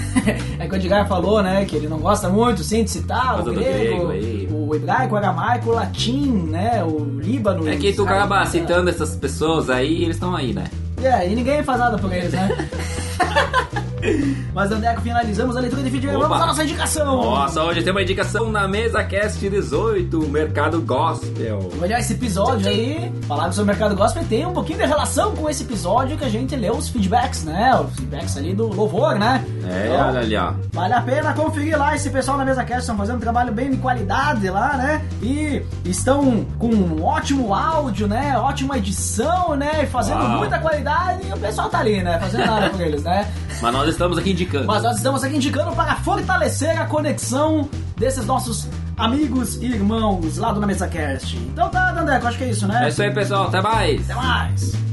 É que o Edgar falou, né, que ele não gosta muito, sim, de citar Mas o grego, grego o hebraico, o aramaico, o latim, né, o líbano. É que tu acaba né? citando essas pessoas aí e eles estão aí, né? É, e ninguém faz nada por eles, né? Mas, Andeco, finalizamos a leitura de feedback. Opa. Vamos à nossa indicação! Nossa, hoje tem uma indicação na mesa Cast 18, Mercado Gospel. Olha esse episódio aí, falar sobre o mercado gospel tem um pouquinho de relação com esse episódio que a gente leu os feedbacks, né? Os feedbacks ali do louvor, né? É, Então, olha ali, ó. Vale a pena conferir lá esse pessoal na mesa cast estão fazendo um trabalho bem de qualidade lá, né? E estão com um ótimo áudio, né? Ótima edição, né? E fazendo Uau. muita qualidade e o pessoal tá ali, né? Fazendo nada por eles, né? Mas nós estamos aqui indicando. Mas nós estamos aqui indicando para fortalecer a conexão desses nossos amigos e irmãos lá do Na Mesa Cast. Então tá, Dandeco, acho que é isso, né? É isso aí, pessoal. Até mais. Até mais!